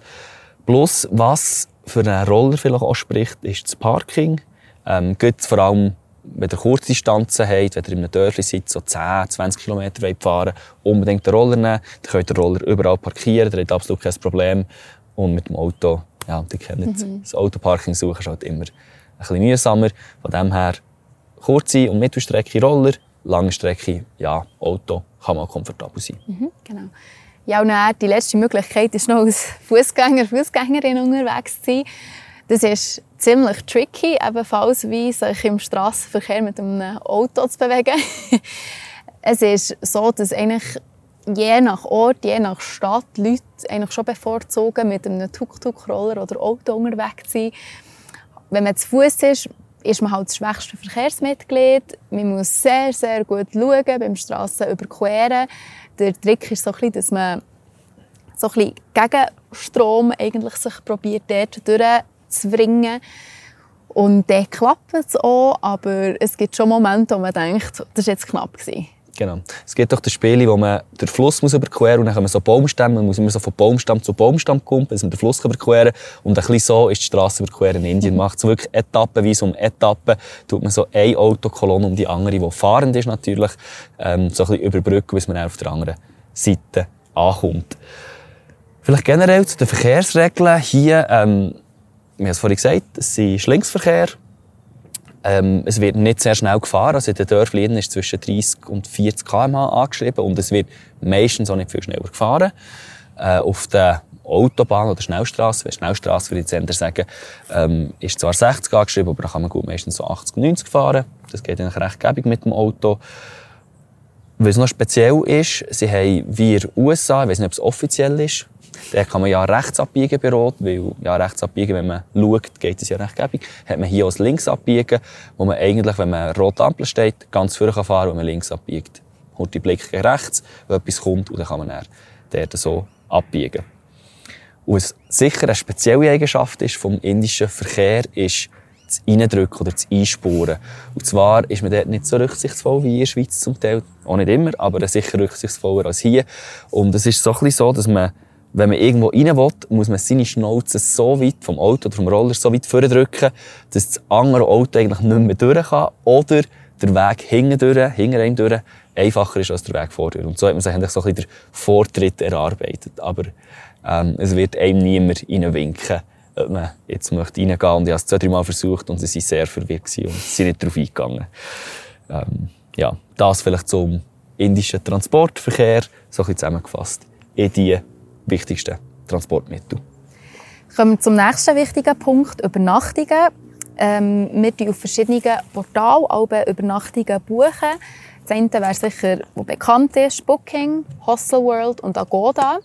S1: Plus, was für einen Roller vielleicht auch spricht, ist das Parking. Ähm, geht vor allem wenn ihr kurze Distanzen habt, wenn ihr in einem Dörfli seid, so 10, 20 Kilometer fahren unbedingt den Roller nehmen. Dann könnt ihr den Roller überall parkieren, ihr habt absolut kein Problem. Und mit dem Auto, ja, ihr kennt mhm. das Autoparking suchen ist halt immer ein bisschen mühsamer. Von dem her, kurze und Mittelstrecke Roller, lange Strecke, ja, Auto kann mal komfortabel sein.
S2: Mhm, genau. Ja, und dann, die letzte Möglichkeit ist noch als Fußgänger, Fußgängerin unterwegs zu sein. Das ist ziemlich tricky, ebenfalls wie sich im Straßenverkehr mit einem Auto zu bewegen. (laughs) es ist so, dass eigentlich je nach Ort, je nach Stadt Leute eigentlich schon bevorzugen, mit einem Tuk-Tuk-Roller oder Auto unterwegs zu sein. Wenn man zu Fuß ist, ist man halt das schwächste Verkehrsmitglied. Man muss sehr, sehr gut schauen beim Strassen überqueren. Der Trick ist so ein bisschen, dass man so ein bisschen gegen Strom eigentlich sich probiert, dort durch zu bringen. Und dann klappt es auch, aber es gibt schon Momente, wo man denkt, das war jetzt knapp. Gewesen.
S1: Genau. Es gibt doch das Spiel, wo man den Fluss muss überqueren muss und dann man so Baumstämme, man muss immer so von Baumstamm zu Baumstamm kommen, bis man den Fluss überqueren kann. Und ein bisschen so ist die Straße überqueren in Indien. Man macht es wirklich etappenweise um Etappen, tut man so eine Autokolonne um die andere, die fahrend ist natürlich, ähm, so ein bisschen überbrücken, bis man auf der anderen Seite ankommt. Vielleicht generell zu den Verkehrsregeln hier, ähm, wir haben es vorhin gesagt, es ist Linksverkehr. Ähm, es wird nicht sehr schnell gefahren. Also in den Dörfern ist zwischen 30 und 40 km/h angeschrieben und es wird meistens auch nicht viel schneller gefahren. Äh, auf der Autobahn oder Schnellstraße, wenn Schnellstraße würde ich jetzt sagen, ähm, ist zwar 60 angeschrieben, aber da kann man gut meistens so 80, 90 fahren. Das geht eigentlich recht gäbig mit dem Auto. Was noch speziell ist, sie haben wie in den USA, ich weiß nicht, ob es offiziell ist, da kann man ja rechts abbiegen bei Rot, weil ja rechts abbiegen, wenn man schaut, geht es ja recht gäbig. Hat man hier aus links abbiegen, wo man eigentlich, wenn man rot Ampel steht, ganz vorne kann fahren, wenn man links abbiegt. Holt die Blick rechts, wo etwas kommt, und dann kann man dann dort so abbiegen. Und was sicher eine spezielle Eigenschaft ist vom indischen Verkehr, ist das Reindrücken oder das Einspuren. Und zwar ist man dort nicht so rücksichtsvoll wie in der Schweiz zum Teil. Auch nicht immer, aber sicher rücksichtsvoller als hier. Und es ist so ein bisschen so, dass man wenn man irgendwo rein will, muss man seine Schnauze so weit vom Auto oder vom Roller so weit vordrücken, dass das andere Auto eigentlich nicht mehr durch kann. Oder der Weg hinten durch, hinter einem durch, einfacher ist als der Weg vor Und so hat man sich eigentlich so ein bisschen den Vortritt erarbeitet. Aber ähm, es wird einem niemand reinwinken, ob man jetzt möchte reingehen möchte. Und ich habe es zwei, drei Mal versucht und sie waren sehr verwirrt und sind nicht darauf eingegangen. Ähm, ja, das vielleicht zum indischen Transportverkehr, so ein bisschen zusammengefasst, in die wichtigsten Transportmittel.
S2: Kommen wir zum nächsten wichtigen Punkt, Übernachtungen. Ähm, wir buchen auf verschiedenen Portalen alle Übernachtungen. buchen. Das eine wäre sicher, was bekannt ist, Booking, Hostelworld und Agoda.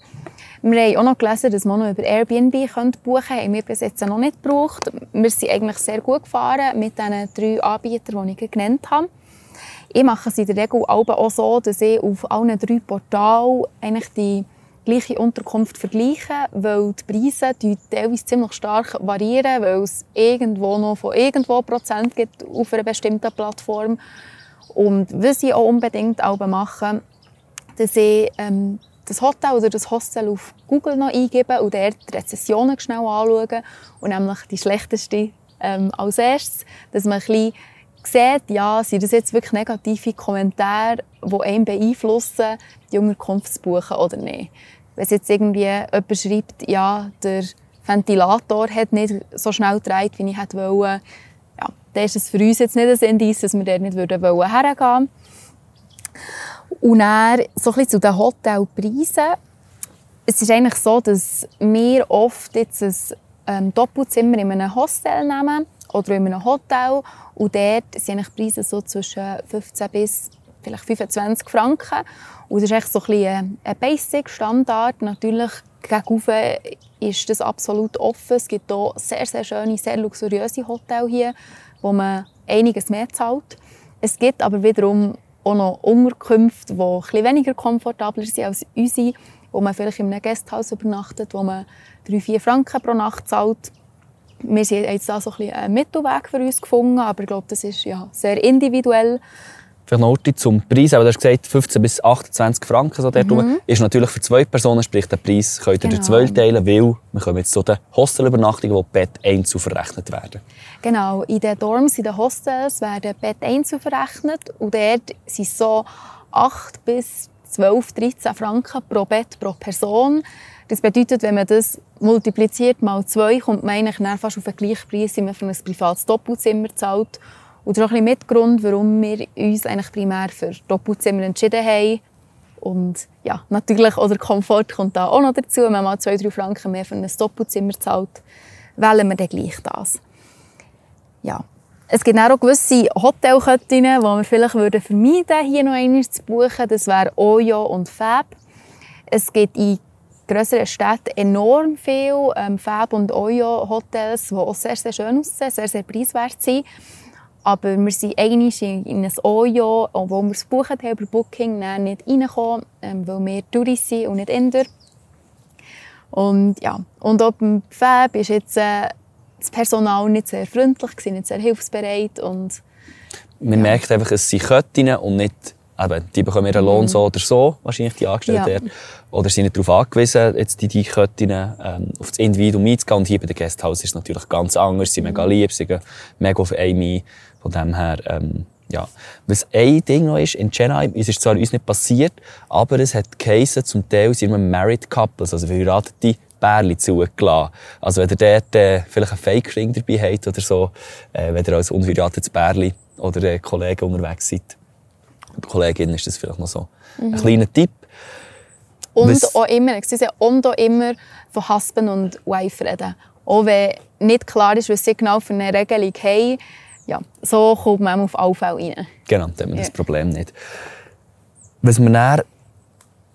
S2: Wir haben auch noch gelesen, dass man noch über Airbnb buchen könnte. Haben wir bis jetzt noch nicht gebraucht. Wir sind eigentlich sehr gut gefahren mit den drei Anbietern, die ich genannt habe. Ich mache es in der Regel auch so, dass ich auf allen drei Portalen eigentlich die gleiche Unterkunft vergleiche, weil die Preise die teilweise ziemlich stark variieren, weil es irgendwo noch von irgendwo Prozent gibt auf einer bestimmten Plattform. Und was ich auch unbedingt auch mache, dass ich ähm, das Hotel oder das Hostel auf Google noch eingebe und dort die Rezessionen schnell anschaue und nämlich die schlechteste ähm, als erstes, dass man ein bisschen sieht, ja, sind das jetzt wirklich negative Kommentare, die einen beeinflussen, die Unterkunft zu buchen oder nicht. Wenn jetzt irgendwie jemand schreibt, ja, der Ventilator hat nicht so schnell gedreht, wie ich hätte wollen, ja, dann ist es für uns jetzt nicht ein Indiz, dass wir dort nicht würden. Und dann so ein bisschen zu den Hotelpreisen. Es ist eigentlich so, dass wir oft jetzt ein ähm, Doppelzimmer in einem Hostel nehmen oder in einem Hotel und dort sind die Preise so zwischen 15 bis vielleicht 25 Franken. Und das ist echt so ein, bisschen ein Basic-Standard. Natürlich gegenüber ist das absolut offen. Es gibt hier sehr, sehr schöne, sehr luxuriöse Hotels hier, wo man einiges mehr zahlt. Es gibt aber wiederum auch noch Unterkünfte, die ein bisschen weniger komfortabler sind als unsere, wo man vielleicht in einem Gasthaus übernachtet, wo man 3-4 Franken pro Nacht zahlt wir haben jetzt da so ein einen Mittelweg für uns gefunden, aber ich glaube, das ist ja sehr individuell.
S1: Vielleicht noch zum Preis, aber du hast gesagt 15 bis 28 Franken so mhm. ist natürlich für zwei Personen, sprich der Preis könnt ihr genau. durch teilen, weil wir kommen jetzt zu den Hostelübernachtungen, wo Bett einzeln verrechnet werden.
S2: Genau, in den Dorms, in den Hostels werden Bett einzeln verrechnet und dort sind so 8 bis 12, 13 Franken pro Bett pro Person. Das bedeutet, wenn man das multipliziert mal zwei, kommt man eigentlich fast auf den gleichen Preis, wie man für ein privates Doppelzimmer zahlt. Und das ist auch ein Mitgrund, warum wir uns eigentlich primär für Doppelzimmer entschieden haben. Und ja, natürlich, oder Komfort kommt da auch noch dazu. Wenn man mal zwei, drei Franken mehr für ein Doppelzimmer zahlt, wählen wir dann gleich das. Ja. Es gibt auch gewisse Hotelketten, die wir vielleicht vermeiden würden, hier noch einmal zu buchen. Das wäre Oyo und Fab. Es gibt in größeren Städten enorm viele ähm, Fab- und Oyo-Hotels, die auch sehr, sehr schön aussehen, sehr, sehr preiswert sind. Aber wir sind eigentlich in ein Oyo, wo wir es gebucht haben über Booking, nicht reingekommen, ähm, weil wir Touristen sind und nicht Inder. Und, ja. und auch beim Fab ist jetzt äh, das Personal nicht sehr freundlich, nicht sehr hilfsbereit. Und,
S1: Man ja. merkt einfach, es sind Köttinnen und nicht eben, die bekommen ihren Lohn mhm. so oder so, wahrscheinlich die Angestellten ja. Oder sind nicht darauf angewiesen, jetzt die Deichköttinnen ähm, auf das Individuum einzugehen. Und hier bei den Gästhaus ist es natürlich ganz anders. Sie sind mega mhm. lieb, sie sind mega auf einen Von dem her, ähm, ja. Was ein Ding noch ist, in Chennai, es ist zwar uns nicht passiert, aber es hat geheissen, zum Teil sind wir Married Couples, also verheiratete Pärchen zugelassen. Also wenn ihr dort äh, vielleicht einen Fake-Ring dabei habt oder so, äh, wenn ihr als unverheiratetes Pärchen oder äh, Kollegen unterwegs seid, Kollegin ist das vielleicht noch so mhm. ein kleiner Tipp.
S2: Und Was, auch immer, und auch immer von Husband und Wife reden. Auch wenn nicht klar ist, was sie genau für eine Regelung haben, ja, so kommt man auf alle Fälle rein.
S1: Genau, dann haben wir ja. das Problem nicht. Was wir dann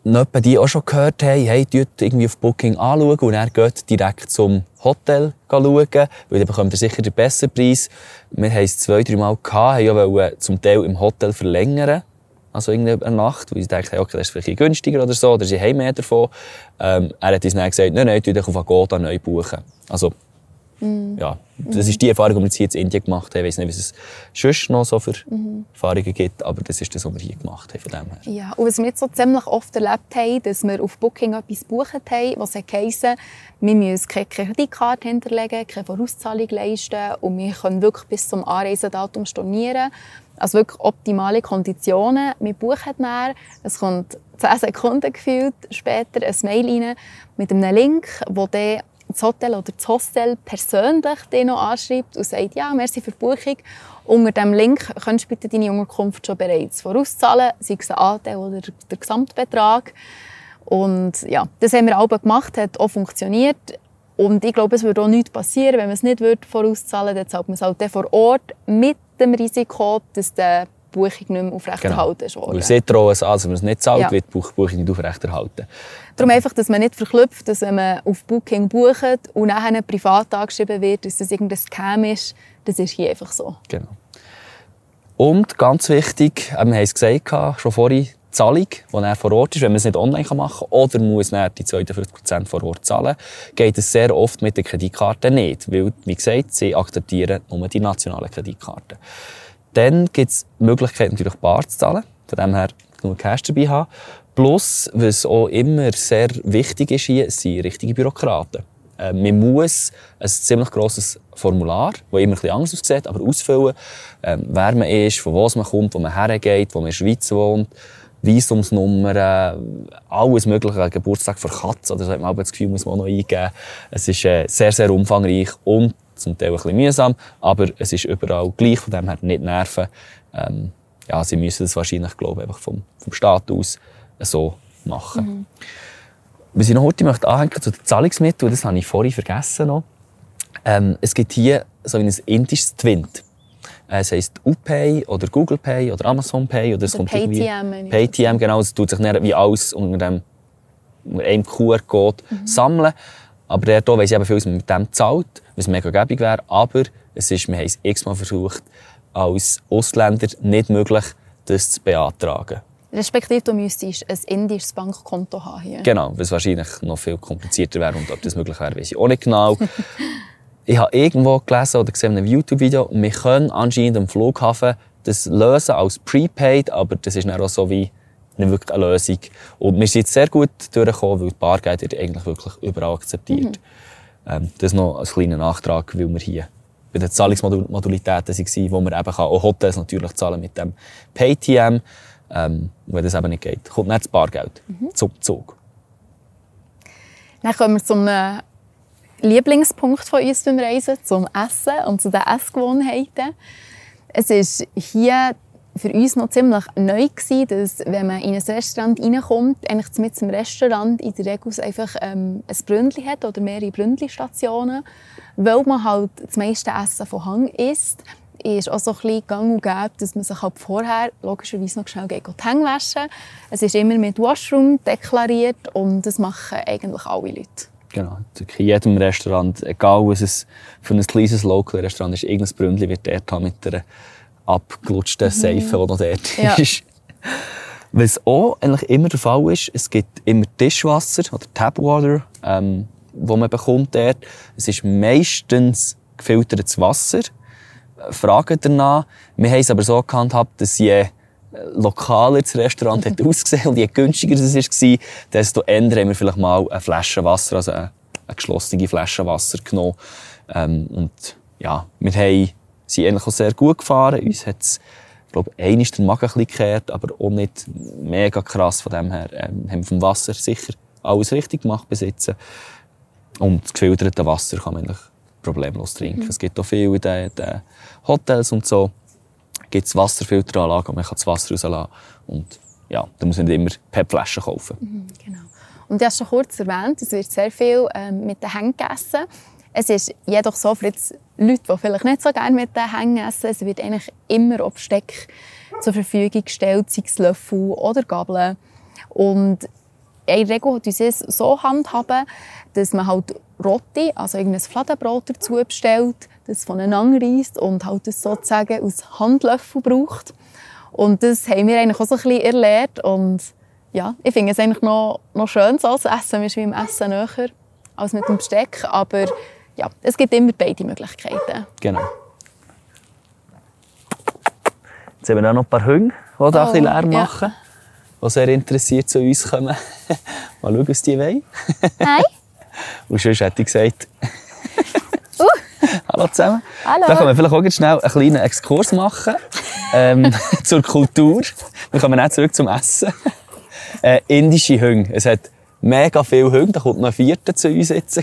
S1: noch die auch schon gehört haben, hey, irgendwie auf Booking anschauen und dann geht direkt zum Hotel schauen, weil dann bekommt ihr sicher den besseren Preis. Wir haben es zwei, drei Mal gehabt, haben ja zum Teil im Hotel verlängern also irgendeine Nacht, weil ich dachte, okay, das ist vielleicht günstiger oder so, oder sie haben mehr davon. Ähm, er hat uns dann gesagt, nein, nein, tu dich auf Agoda neu buchen. Also, Mm. Ja, das ist die Erfahrung, die wir jetzt in Indien gemacht haben. Ich weiß nicht, was es sonst noch so für mm. Erfahrungen gibt, aber das ist das, was wir hier gemacht haben von dem her.
S2: Ja, und was wir jetzt so ziemlich oft erlebt haben, dass wir auf Booking etwas gebucht haben, was heisst, wir müssen keine Kreditkarte hinterlegen, keine Vorauszahlung leisten und wir können wirklich bis zum Anreisedatum stornieren. Also wirklich optimale Konditionen. Wir buchen dann, es kommt 10 Sekunden gefühlt später ein Mail rein mit einem Link, wo dann das Hotel oder das Hostel persönlich den noch anschreibt und sagt, ja, merci für die Buchung. Unter diesem Link kannst du bitte deine Unterkunft schon bereits vorauszahlen, sei es ein Anteil oder der Gesamtbetrag. Und ja, das haben wir alle gemacht, hat auch funktioniert. Und ich glaube, es würde auch nichts passieren, wenn man es nicht vorauszahlen würde. Dann zahlt man es halt vor Ort mit dem Risiko, dass der Buchung nicht mehr aufrechterhalten
S1: genau. wurde. Weil sie drohen es an, wenn man es nicht zahlt, ja. wird die Buchung nicht aufrechterhalten.
S2: Darum einfach, dass man nicht verklüpft, dass wenn man auf Booking bucht und nachher privat angeschrieben wird, dass das irgendein Scam ist, das ist hier einfach so.
S1: Genau. Und ganz wichtig, wir haben es gesagt, schon vorhin, Zahlung, die er vor Ort ist, wenn man es nicht online machen kann, oder muss er die 52% vor Ort zahlen, geht es sehr oft mit der Kreditkarte nicht. Weil, wie gesagt, sie akzeptieren nur die nationalen Kreditkarten. Dann gibt es die Möglichkeit, natürlich bar zu zahlen. Von dem her genug Cash dabei haben. Plus, was auch immer sehr wichtig ist hier, sind richtige Bürokraten. Äh, man muss ein ziemlich grosses Formular, das immer ein bisschen anders aussieht, aber ausfüllen, äh, wer man ist, von wo man kommt, wo man hergeht, wo man in der Schweiz wohnt, Visumsnummern, alles mögliche, Geburtstag für Katzen, oder so hat man das Gefühl, muss man noch eingeben. Es ist äh, sehr, sehr umfangreich und zum Teil ein bisschen mühsam, aber es ist überall gleich, von dem her nicht nerven. Ähm, ja, sie müssen das wahrscheinlich, glaube ich, einfach vom, vom Staat aus so machen. Mhm. Was ich noch heute möchte anhängen zu den Zahlungsmitteln, das habe ich vorhin vergessen noch. Ähm, es gibt hier so ein indisches Twint. Äh, es heisst UPay oder Google Pay oder Amazon Pay oder es
S2: kommt
S1: Paytm. Paytm, genau. Es tut sich nicht wie alles unter dem einem QR-Code mhm. sammeln. Aber der hier weiss ich eben viel, was man mit dem zahlt, was mega gäbig wäre. Aber es ist, wir haben es x-mal versucht, als Ausländer nicht möglich, das zu beantragen.
S2: Respektive, du müsstest ein indisches Bankkonto haben hier.
S1: Genau, was wahrscheinlich noch viel komplizierter wäre. Und ob das möglich wäre, weiß ich auch nicht genau. (laughs) ich habe irgendwo gelesen oder gesehen in einem YouTube-Video, wir können anscheinend am Flughafen das lösen als Prepaid, aber das ist dann auch so wie nicht wirklich eine Lösung. Und wir sind sehr gut durchgekommen, weil Bargeld wird eigentlich wirklich überall akzeptiert. Mhm. Ähm, das ist noch ein kleiner Nachtrag, weil wir hier bei den Zahlungsmodalitäten waren, wo man eben kann, auch Hotels natürlich zahlen mit dem PayTM. Ähm, wenn das eben nicht geht, kommt nicht das Bargeld mhm. zum Zug.
S2: Dann kommen wir zum Lieblingspunkt von uns beim Reisen, zum Essen und zu den Essgewohnheiten. Es ist hier für uns noch ziemlich neu gewesen, dass wenn man in ein Restaurant reinkommt, eigentlich mit zum Restaurant in der Regel einfach ähm, ein Bründli hat oder mehrere Bründli-Stationen, weil man halt das meiste Essen von Hang isst ist auch so ein bisschen gang und gäbe, dass man sich halt vorher logischerweise noch schnell geht, die Hänge waschen. Es ist immer mit Washroom deklariert und das machen eigentlich alle Leute.
S1: Genau. In jedem Restaurant, egal was es für ein kleines Local-Restaurant ist, irgendein Bründli wird dort mit einer abgelutschten mhm. Seife, die noch dort ja. ist. Was auch eigentlich immer der Fall ist, es gibt immer Tischwasser oder Tapwater, ähm, wo man bekommt dort. Es ist meistens gefiltertes Wasser. Fragen danach. Wir haben es aber so gehandhabt, dass je lokaler das Restaurant hat (laughs) ausgesehen und je günstiger es war, desto eher haben wir vielleicht mal eine Flasche Wasser, also eine, eine geschlossene Flasche Wasser genommen. Ähm, und ja, wir haben sind eigentlich auch sehr gut gefahren. Uns hat es, ich glaube, einmal den Magen ein gekehrt, aber auch nicht mega krass. Von dem her ähm, haben wir vom Wasser sicher alles richtig gemacht besitzen. Und das gefilterte Wasser kann man eigentlich problemlos trinken. Mhm. Es gibt auch viele in den, den Hotels und so. Gibt es Wasserfilteranlagen und man kann das Wasser rauslassen. Und ja, da muss man nicht immer PET-Flaschen kaufen.
S2: Mhm, genau. Und du hast schon kurz erwähnt, es wird sehr viel ähm, mit den Händen gegessen. Es ist jedoch so, für jetzt Leute, die vielleicht nicht so gerne mit den Hängen essen, es wird eigentlich immer auf Besteck zur Verfügung gestellt, sei es Löffel oder Gabeln. Und in der Regel hat uns es so handhaben, dass man halt Rotti, also irgendein Fladenbrot dazu bestellt, das voneinander reisst und halt das sozusagen als Handlöffel braucht. Und das haben wir eigentlich auch so ein bisschen erlebt. Und ja, ich finde es eigentlich noch, noch schön, so zu essen. Wir sind beim Essen näher als mit dem Besteck. Aber ja, es gibt immer beide Möglichkeiten.
S1: Genau. Jetzt haben wir auch noch ein paar Hunde, die da
S2: Oh,
S1: ein bisschen Lärm
S2: ja.
S1: Die sehr interessiert zu uns kommen. (laughs) Mal schauen, was die wollen.
S2: Hi. (laughs)
S1: Und sonst hätte ich gesagt,
S2: Uh, (laughs)
S1: hallo zusammen.
S2: Hallo.
S1: Da können wir vielleicht auch schnell einen kleinen Exkurs machen ähm, zur Kultur. Wir kommen auch zurück zum Essen. Äh, indische Hunde. Es hat mega viele Hunde. Da kommt noch ein vierter zu uns jetzt.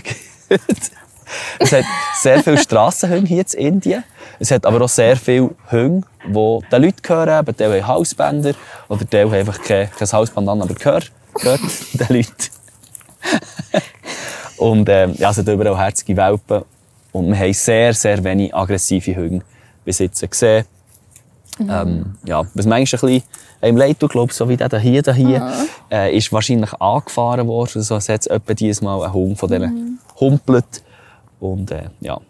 S1: es hat sehr viele Strassenhunde hier in Indien. Es hat aber auch sehr viele Hunde, die den Leuten gehören. Eben, Die haben Halsbänder oder die haben einfach kein, kein Halsband an, aber gehört, gehört (laughs) den Leuten. (laughs) Und ähm, ja, es hat überall herzige Welpen. Und wir haben sehr, sehr wenig aggressive Hunde bis jetzt gesehen. Ähm, ja, was manchmal ein bisschen einem leid tut, glaube so wie der hier, der hier, äh, ist wahrscheinlich angefahren worden. So, es hat etwa dieses Mal einen Hund von denen humpelt. Und äh, ja.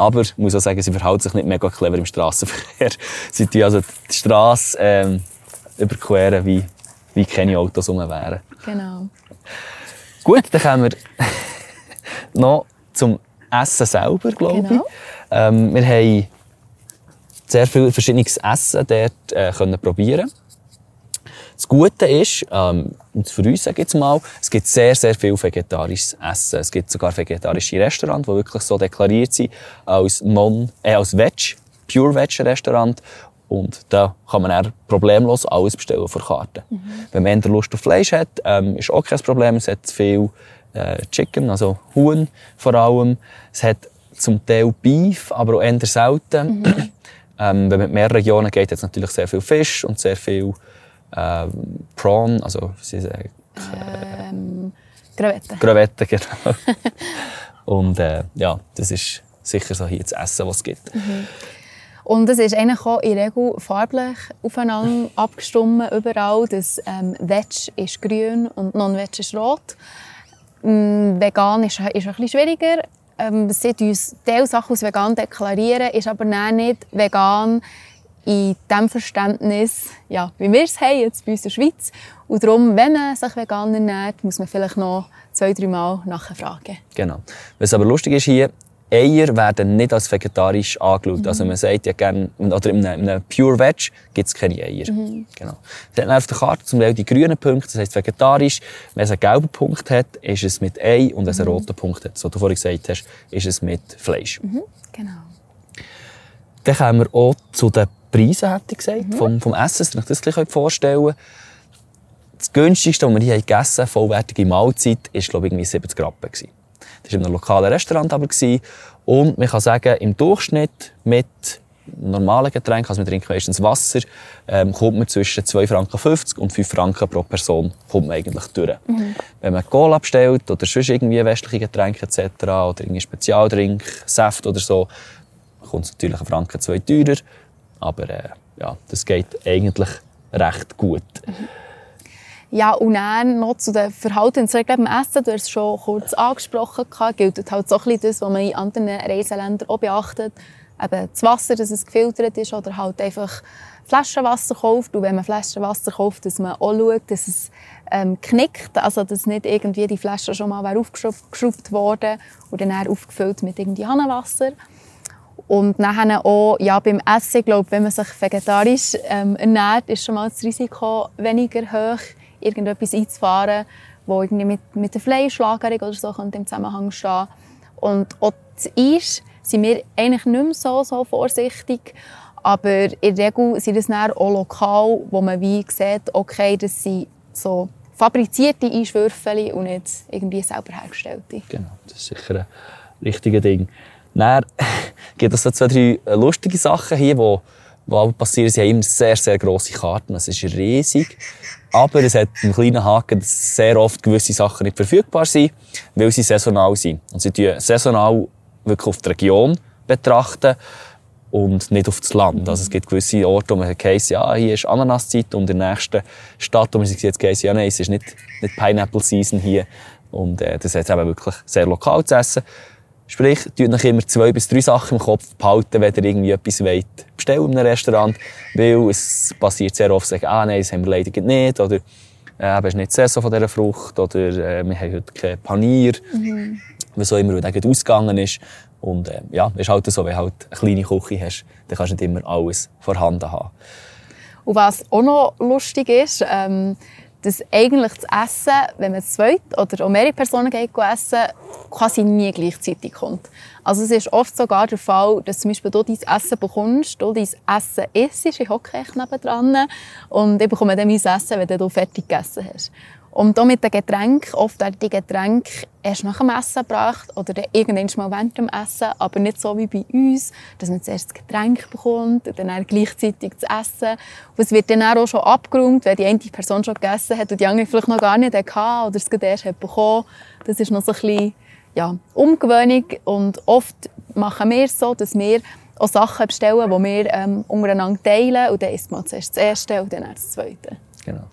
S1: Aber ich muss auch sagen, sie verhalten sich nicht mega clever im Straßenverkehr. (laughs) sie tun also die Straße ähm, überqueren, wie, wie keine Autos rum wären.
S2: genau.
S1: Gut, dann kommen wir (laughs) noch zum Essen selber, glaube
S2: Genau.
S1: ich. Ähm, wir haben sehr viel verschiedenes Essen dort äh, können probieren. Das Gute ist, ähm, und für uns sage ich jetzt mal, es gibt sehr, sehr viel vegetarisches Essen. Es gibt sogar vegetarische Restaurants, die wirklich so deklariert sind als non, äh, als Veg, Pure Veg Restaurant. Und da kann man dann problemlos alles bestellen vor Karte. Wenn man eher Lust auf Fleisch hat, ähm, ist auch kein Problem. Es hat viel äh, Chicken, also Huhn vor allem. Es hat zum Teil Beef, aber auch eher selten. ähm, wenn man in mehrere Regionen geht, hat es natürlich sehr viel Fisch und sehr viel ähm, Prawn, also sie sagen
S2: Ähm, Krevetten.
S1: Krevetten, (laughs) genau. und äh, ja, das ist sicher so hier das Essen, was es gibt.
S2: Und es ist eigentlich auch in der Regel farblich aufeinander (laughs) abgestimmt überall. Das ähm, Veg ist grün und Non-Veg ist rot. Ähm, vegan ist, ist ein bisschen schwieriger. Ähm, sie uns Teilsachen als vegan deklarieren, ist aber nicht vegan in dem Verständnis, ja, wie wir es haben, jetzt bei uns in der Schweiz. Und darum, wenn man sich vegan ernährt, muss man vielleicht noch zwei, drei Mal nachfragen.
S1: Genau. Was aber lustig ist hier, Eier werden nicht als vegetarisch angeschaut. Also man sagt ja gerne, oder in einem, in einem Pure Veg gibt es keine Eier. Genau. Es hat auf der Karte zum Beispiel die grünen Punkte, das heisst vegetarisch. Wenn es einen gelben Punkt hat, ist es mit Ei und wenn es einen roten Punkt hat, so du vorhin gesagt hast, ist es mit Fleisch.
S2: Genau.
S1: Dann kommen wir auch zu den Preisen, hätte ich gesagt, vom, vom Essen, dass ihr euch das bisschen vorstellen könnt. Das günstigste, was wir hier gegessen haben, vollwertige Mahlzeit, war, glaube ich, irgendwie 70 Rappen. gewesen. Das war in einem lokalen Restaurant aber. gewesen. Und man kann sagen, im Durchschnitt mit normalen Getränken, also wir trinken meistens Wasser, ähm, kommt man zwischen 2,50 Franken und 5 Franken pro Person kommt man eigentlich durch. Wenn man Cola bestellt oder sonst irgendwie westliche Getränke etc. oder irgendwie Spezialdrink, Saft oder so, kommt es natürlich einen Franken zwei teurer. Aber äh, ja, das geht eigentlich recht gut.
S2: Ja, und dann noch zu den Verhaltensregeln beim Essen. Du hast es schon kurz angesprochen. Gilt halt so ein das, was man in anderen Reiseländern auch beachtet. Eben das Wasser, dass es gefiltert ist oder halt einfach Flaschenwasser kauft. Und wenn man Flaschenwasser kauft, dass man auch schaut, dass es ähm, knickt. Also, dass nicht irgendwie die Flasche schon mal aufgeschraubt wurde und dann aufgefüllt mit irgendwie Hahnenwasser. Und nachher auch ja, beim Essen, glaube wenn man sich vegetarisch ähm, ernährt, ist schon mal das Risiko weniger hoch, irgendetwas einzufahren, wo irgendwie mit, mit der Fleischlagerung oder so könnte im Zusammenhang stehen. Und auch das Eis sind wir eigentlich nicht mehr so, so vorsichtig. Aber in der Regel sind es auch lokal, wo man wie sieht, okay, das sind so fabrizierte Eiswürfel und nicht irgendwie selber hergestellte.
S1: Genau, das ist sicher ein richtiges Ding. Dann (laughs) gibt es so zwei, drei lustige Sachen hier, die, auch passieren. Sie haben immer sehr, sehr grosse Karten. Es ist riesig. Aber es hat einen kleinen Haken, dass sehr oft gewisse Sachen nicht verfügbar sind, weil sie saisonal sind. Und sie tun saisonal wirklich auf die Region betrachten und nicht auf das Land. Also es gibt gewisse Orte, wo man heisst, ja, hier ist Ananaszeit und in der nächsten Stadt, wo man sich jetzt heisst, ja, nein, es ist nicht, nicht Pineapple Season hier. Und äh, das hat eben wirklich sehr lokal zu essen. Sprich, tut euch immer zwei bis drei Sachen im Kopf behalten, wenn ihr irgendwie etwas wollt, bestellen in einem Restaurant. Weil es passiert sehr oft, sagen, ah, nein, das haben wir leider nicht. Oder, äh, es ist nicht Saison von dieser Frucht. Oder, äh, wir haben heute kein Panier. was auch immer, der ausgegangen ist. Und äh, ja, ist halt so, wenn du halt eine kleine Küche hast, dann kannst du nicht immer alles vorhanden haben.
S2: Und was auch noch lustig ist, ähm, dass eigentlich das Essen, wenn man zweit oder auch mehrere Personen geht essen, quasi nie gleichzeitig kommt. Also es ist oft sogar der Fall, dass zum Beispiel du dein Essen bekommst, du dein Essen isst, ich hocke echt nebendran und ich bekomme dann mein Essen, wenn du fertig gegessen hast. Und auch mit den Getränken, oft werden die Getränke erst nach dem Essen gebracht oder irgendwann mal während dem Essen, aber nicht so wie bei uns, dass man zuerst das Getränk bekommt und dann gleichzeitig das Essen. Und es wird dann auch schon abgeräumt, wenn die eine Person schon gegessen hat und die andere vielleicht noch gar nicht hatte oder es erst hat bekommen. Das ist noch so ein bisschen ja, Umgewöhnung und oft machen wir es so, dass wir auch Sachen bestellen, die wir ähm, untereinander teilen und dann isst man zuerst das Erste und dann das Zweite.
S1: Genau.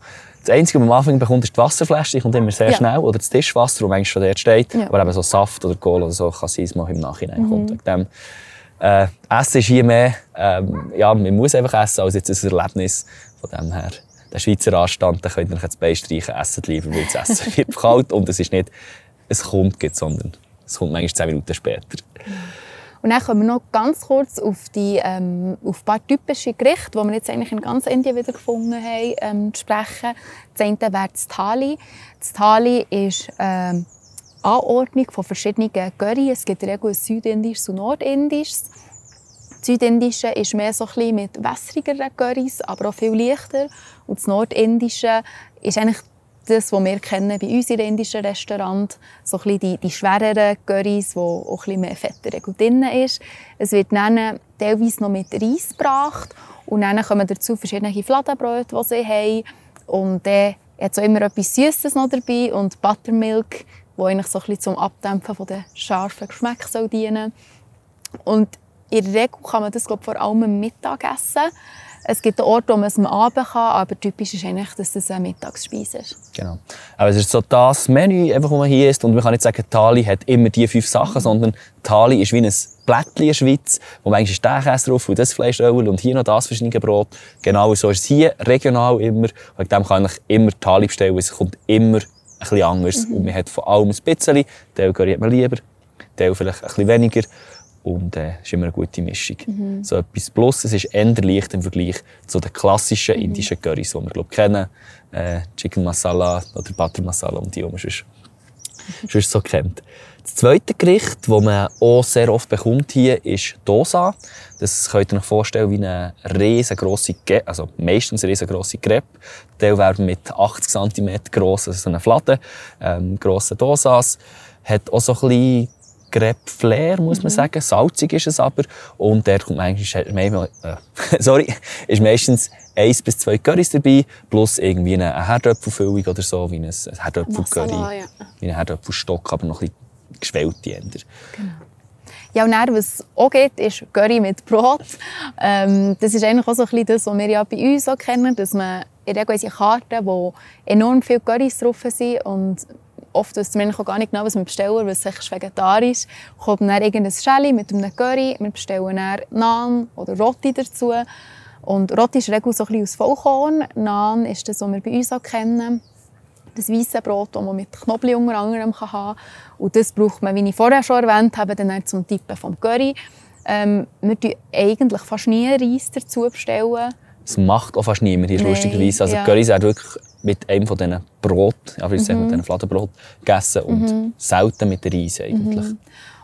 S1: Das Einzige, was man am Anfang bekommt, ist die Wasserflasche. Die kommt immer sehr ja. schnell. Oder das Tischwasser, das eigentlich schon dort steht. Ja. Aber eben so Saft oder Kohl oder so kann sein, dass man im Nachhinein mhm. kommt. Dem, äh, Essen ist hier mehr, ähm, ja, man muss einfach essen, als jetzt ein Erlebnis. Von dem her, der Schweizer Anstand, da könnt ihr euch jetzt Bein streichen, essen lieber, weil das Essen wird (laughs) kalt. Und es ist nicht, es kommt, sondern es kommt manchmal zehn Minuten später.
S2: Und dann kommen wir noch ganz kurz auf, die, ähm, auf ein paar typische Gerichte, die wir jetzt eigentlich in ganz Indien wieder gefunden haben, ähm, zu sprechen. Das eine wäre das Thali. Das Thali ist ähm, Anordnung von verschiedenen Curry. Es gibt Regel südindisches und nordindisches. Das Südindische ist mehr so ein mit wässrigeren Currys, aber auch viel leichter. Und das Nordindische ist eigentlich das, was wir kennen bei uns in indischen Restaurants, so ein die, die schwereren Currys, wo auch ein bisschen mehr Fett drin ist. Es wird dann teilweise noch mit Reis gebracht und dann kommen dazu verschiedene Fladenbrot, die sie haben. Und dann hat auch immer etwas Süßes noch dabei und Buttermilk, wo eigentlich so ein zum Abdämpfen von den scharfen Geschmack soll dienen Und in der Regel kann man das glaub, vor allem am Mittag essen. Es gibt Orte, wo man es am Abend kann, aber typisch ist eigentlich, dass es eine Mittagsspeise ist.
S1: Genau. Aber es ist so das Menü, einfach, das man hier isst. Und man kann nicht sagen, Thali hat immer diese fünf Sachen, sondern Thali ist wie ein Blättchen in der Schweiz, wo man eigentlich Steinkäse drauf und das Fleischöl und hier noch das verschiedene Brot. Genau so ist es hier regional immer. Wegen dem kann ich immer Thali bestellen, es kommt immer ein bisschen anders. Mhm. Und man hat vor allem ein bisschen, Teil hat man lieber, Teil vielleicht ein bisschen weniger. Und äh, ist immer eine gute Mischung. Mhm. So etwas Plus, es ist eher leicht im Vergleich zu den klassischen mhm. indischen Currys, die wir glaub, kennen. Äh, Chicken Masala oder Butter Masala und die, die man sonst, sonst so kennt. Das zweite Gericht, das man auch sehr oft bekommt hier, ist Dosa. Das könnt ihr euch vorstellen wie eine riesengroße, also meistens riesengroße Crepe. Die werden mit 80 cm gross, also so eine Flatte, ähm, grosse Dosas. Hat auch so ein bisschen Crepe Flair, muss man mhm. sagen. Salzig ist es aber. Und der kommt eigentlich, äh, (laughs) sorry, ist meistens eins bis zwei Currys dabei, plus irgendwie eine, Herdöpfelfüllung oder so, wie ein, Herdöpfelcurry. Ja. Wie ein Herdöpfelstock, aber noch ein bisschen geschwellte Ender. Genau.
S2: Ja, und dann, was auch geht, ist Curry mit Brot. Ähm, das ist eigentlich auch so ein bisschen das, was wir ja bei uns auch kennen, dass man in der Karte, wo enorm viele Currys drauf sind und oft wissen auch gar nicht genau, was wir bestellen, weil es ist vegetarisch. Kommt dann irgendein Schälli mit einem Curry, wir bestellen dann Naan oder Roti dazu. Und Roti ist regel so ein bisschen aus Vollkorn. Naan ist das, was wir bei uns auch kennen. Das weiße Brot, das man mit Knoblauch unter anderem haben kann. Und das braucht man, wie ich vorher schon erwähnt habe, dann zum Tippen vom Curry. Ähm, wir bestellen eigentlich fast nie Reis dazu. Bestellen.
S1: Das macht auch fast niemand hier, lustigerweise. Also ja. Curry ist wirklich mit einem von diesen Brot, ja, mhm. mit diesen Fladenbrot gegessen und mhm. selten mit Reis eigentlich. Mhm.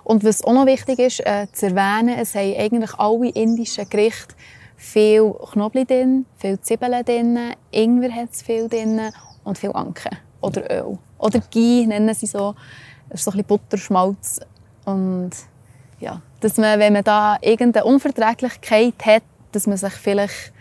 S2: Und was auch noch wichtig ist äh, zu erwähnen, es haben eigentlich alle indischen Gerichte viel Knoblauch drin, viel Zwiebeln drin, Ingwer hat es viel drin und viel Anke oder Öl. Oder Ghee nennen sie so. Das ist so ein bisschen Butterschmalz. Und ja, dass man, wenn man da irgendeine Unverträglichkeit hat, dass man sich vielleicht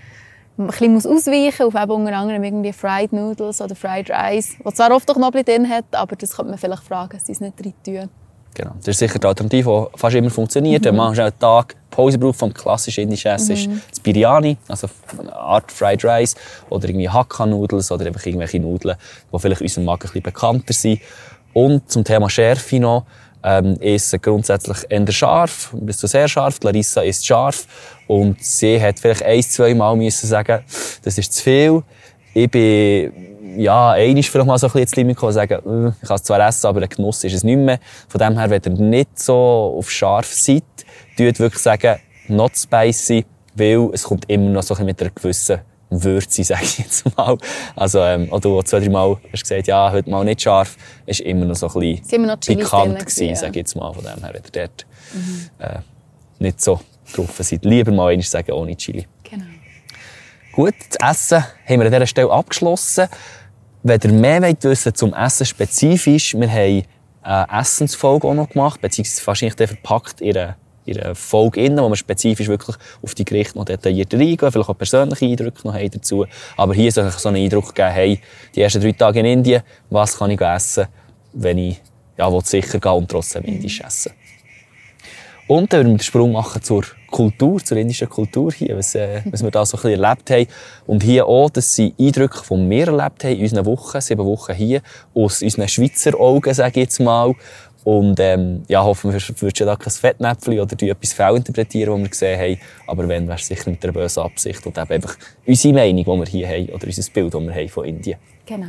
S2: ein bisschen ausweichen muss, auf eben unter anderem irgendwie Fried Noodles oder Fried Rice, was zwar oft auch Knoblauch drin hat, aber das könnte man vielleicht fragen, sie es nicht drin tun.
S1: Genau. Das ist sicher die Alternative, die fast immer funktioniert. Mhm. Wenn man einen Tag Pause braucht vom klassischen indischen Essen, mhm. ist das Biryani, also eine Art Fried Rice oder irgendwie Hakka-Noodles oder einfach irgendwelche Nudeln, die vielleicht unserem Magen ein bisschen bekannter sind. Und zum Thema Schärfe noch, ähm, ist grundsätzlich eher scharf, bis zu sehr scharf. Larissa ist scharf und sie hat vielleicht ein, zwei Mal müssen sagen, das ist zu viel. ich bin ja, einmal vielleicht mal so ein bisschen ins Limit gekommen und sagen, äh, ich kann es zwar essen, aber der Genuss ist es nicht mehr. Von dem her, wenn ihr nicht so auf scharf seid, tut wirklich sagen, not spicy, weil es kommt immer noch so ein bisschen mit einer gewissen Würze, (laughs) sage ich jetzt mal. Also, ähm, auch du zwei, drei Mal hast gesagt, ja, heute mal nicht scharf, ist immer noch so ein bisschen pikant gewesen,
S2: ja.
S1: sage ich jetzt mal. Von dem her, wenn ihr dort äh, nicht so drauf seid. Lieber mal einmal sagen, ohne Chili.
S2: Genau.
S1: Gut, das Essen haben wir an dieser Stelle abgeschlossen. Wenn ihr mehr wollt wissen zum Essen spezifisch, wir haben eine Essensfolge auch noch gemacht, beziehungsweise wahrscheinlich verpackt in einer, in einer Folge innen, wo wir spezifisch wirklich auf die Gerichte noch detaillierter eingehen, vielleicht auch persönliche Eindrücke noch haben dazu. Aber hier soll ich so einen Eindruck geben, hey, die ersten drei Tage in Indien, was kann ich essen, wenn ich ja, will sicher gehen und trotzdem indisch essen. Und dann würden wir den Sprung machen zur Kultur, zur indischen Kultur hier, was, äh, was wir da so ein bisschen erlebt haben. Und hier auch, das sind Eindrücke, die wir erlebt haben in unseren Wochen, sieben Wochen hier, aus unseren Schweizer Augen, sage ich jetzt mal. Und ähm, ja, hoffen wir, würdest du da kein Fettnäpfchen oder du etwas fehlinterpretieren, was wir gesehen haben. Aber wenn, wäre es sicher mit einer bösen Absicht und eben einfach unsere Meinung, die wir hier haben, oder unser Bild, das wir haben von Indien.
S2: Genau.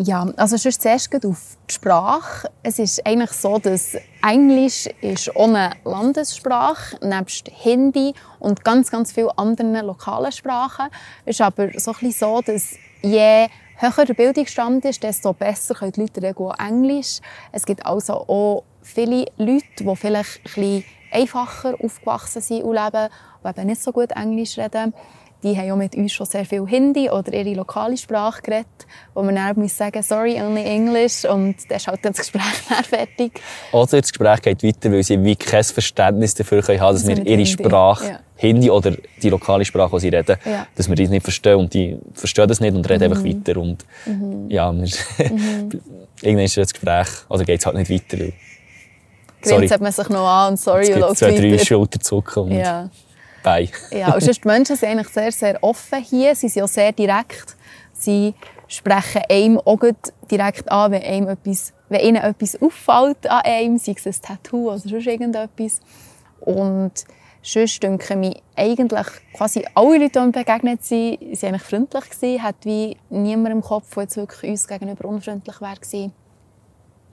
S2: Ja, also sonst zuerst auf die Sprache. Es ist eigentlich so, dass Englisch ist eine Landessprache, nebst Hindi und ganz, ganz vielen anderen lokalen Sprachen. Es ist aber so ein so, dass je höher der Bildungsstand ist, desto besser können die Leute auch Englisch. Es gibt also auch viele Leute, die vielleicht ein bisschen einfacher aufgewachsen sind und leben, die eben nicht so gut Englisch reden. Die haben auch mit uns schon sehr viel Hindi oder ihre lokale Sprache geredet, wo man dann muss sagen sorry, only English und dann ist halt dann das Gespräch (laughs) dann fertig.
S1: Oder das Gespräch geht weiter, weil sie wie kein Verständnis dafür können haben, dass
S2: Also
S1: wir ihre
S2: Hindi,
S1: Sprache,
S2: ja.
S1: Hindi oder die lokale Sprache, die sie reden,
S2: Ja.
S1: dass wir die nicht verstehen und die verstehen das nicht und reden
S2: Mhm.
S1: einfach weiter und ja, wir, (laughs) irgendwann ist das Gespräch, oder geht es halt nicht weiter, weil Sorry.
S2: Grinst man sich noch an und sorry und läuft
S1: zwei, drei
S2: weiter.
S1: Schulterzucken und
S2: Ja.
S1: Bye.
S2: Ja, und sonst, die Menschen sind eigentlich sehr, sehr offen hier. Sie sind auch sehr direkt. Sie sprechen einem auch direkt an, wenn, einem etwas, wenn ihnen etwas auffällt an einem, sei es ein Tattoo oder sonst irgendetwas. Und sonst denke mich, eigentlich quasi alle Leute, die uns begegnet sind, sind eigentlich freundlich gewesen. Hat wie niemand im Kopf, der jetzt wirklich uns gegenüber unfreundlich wäre gewesen.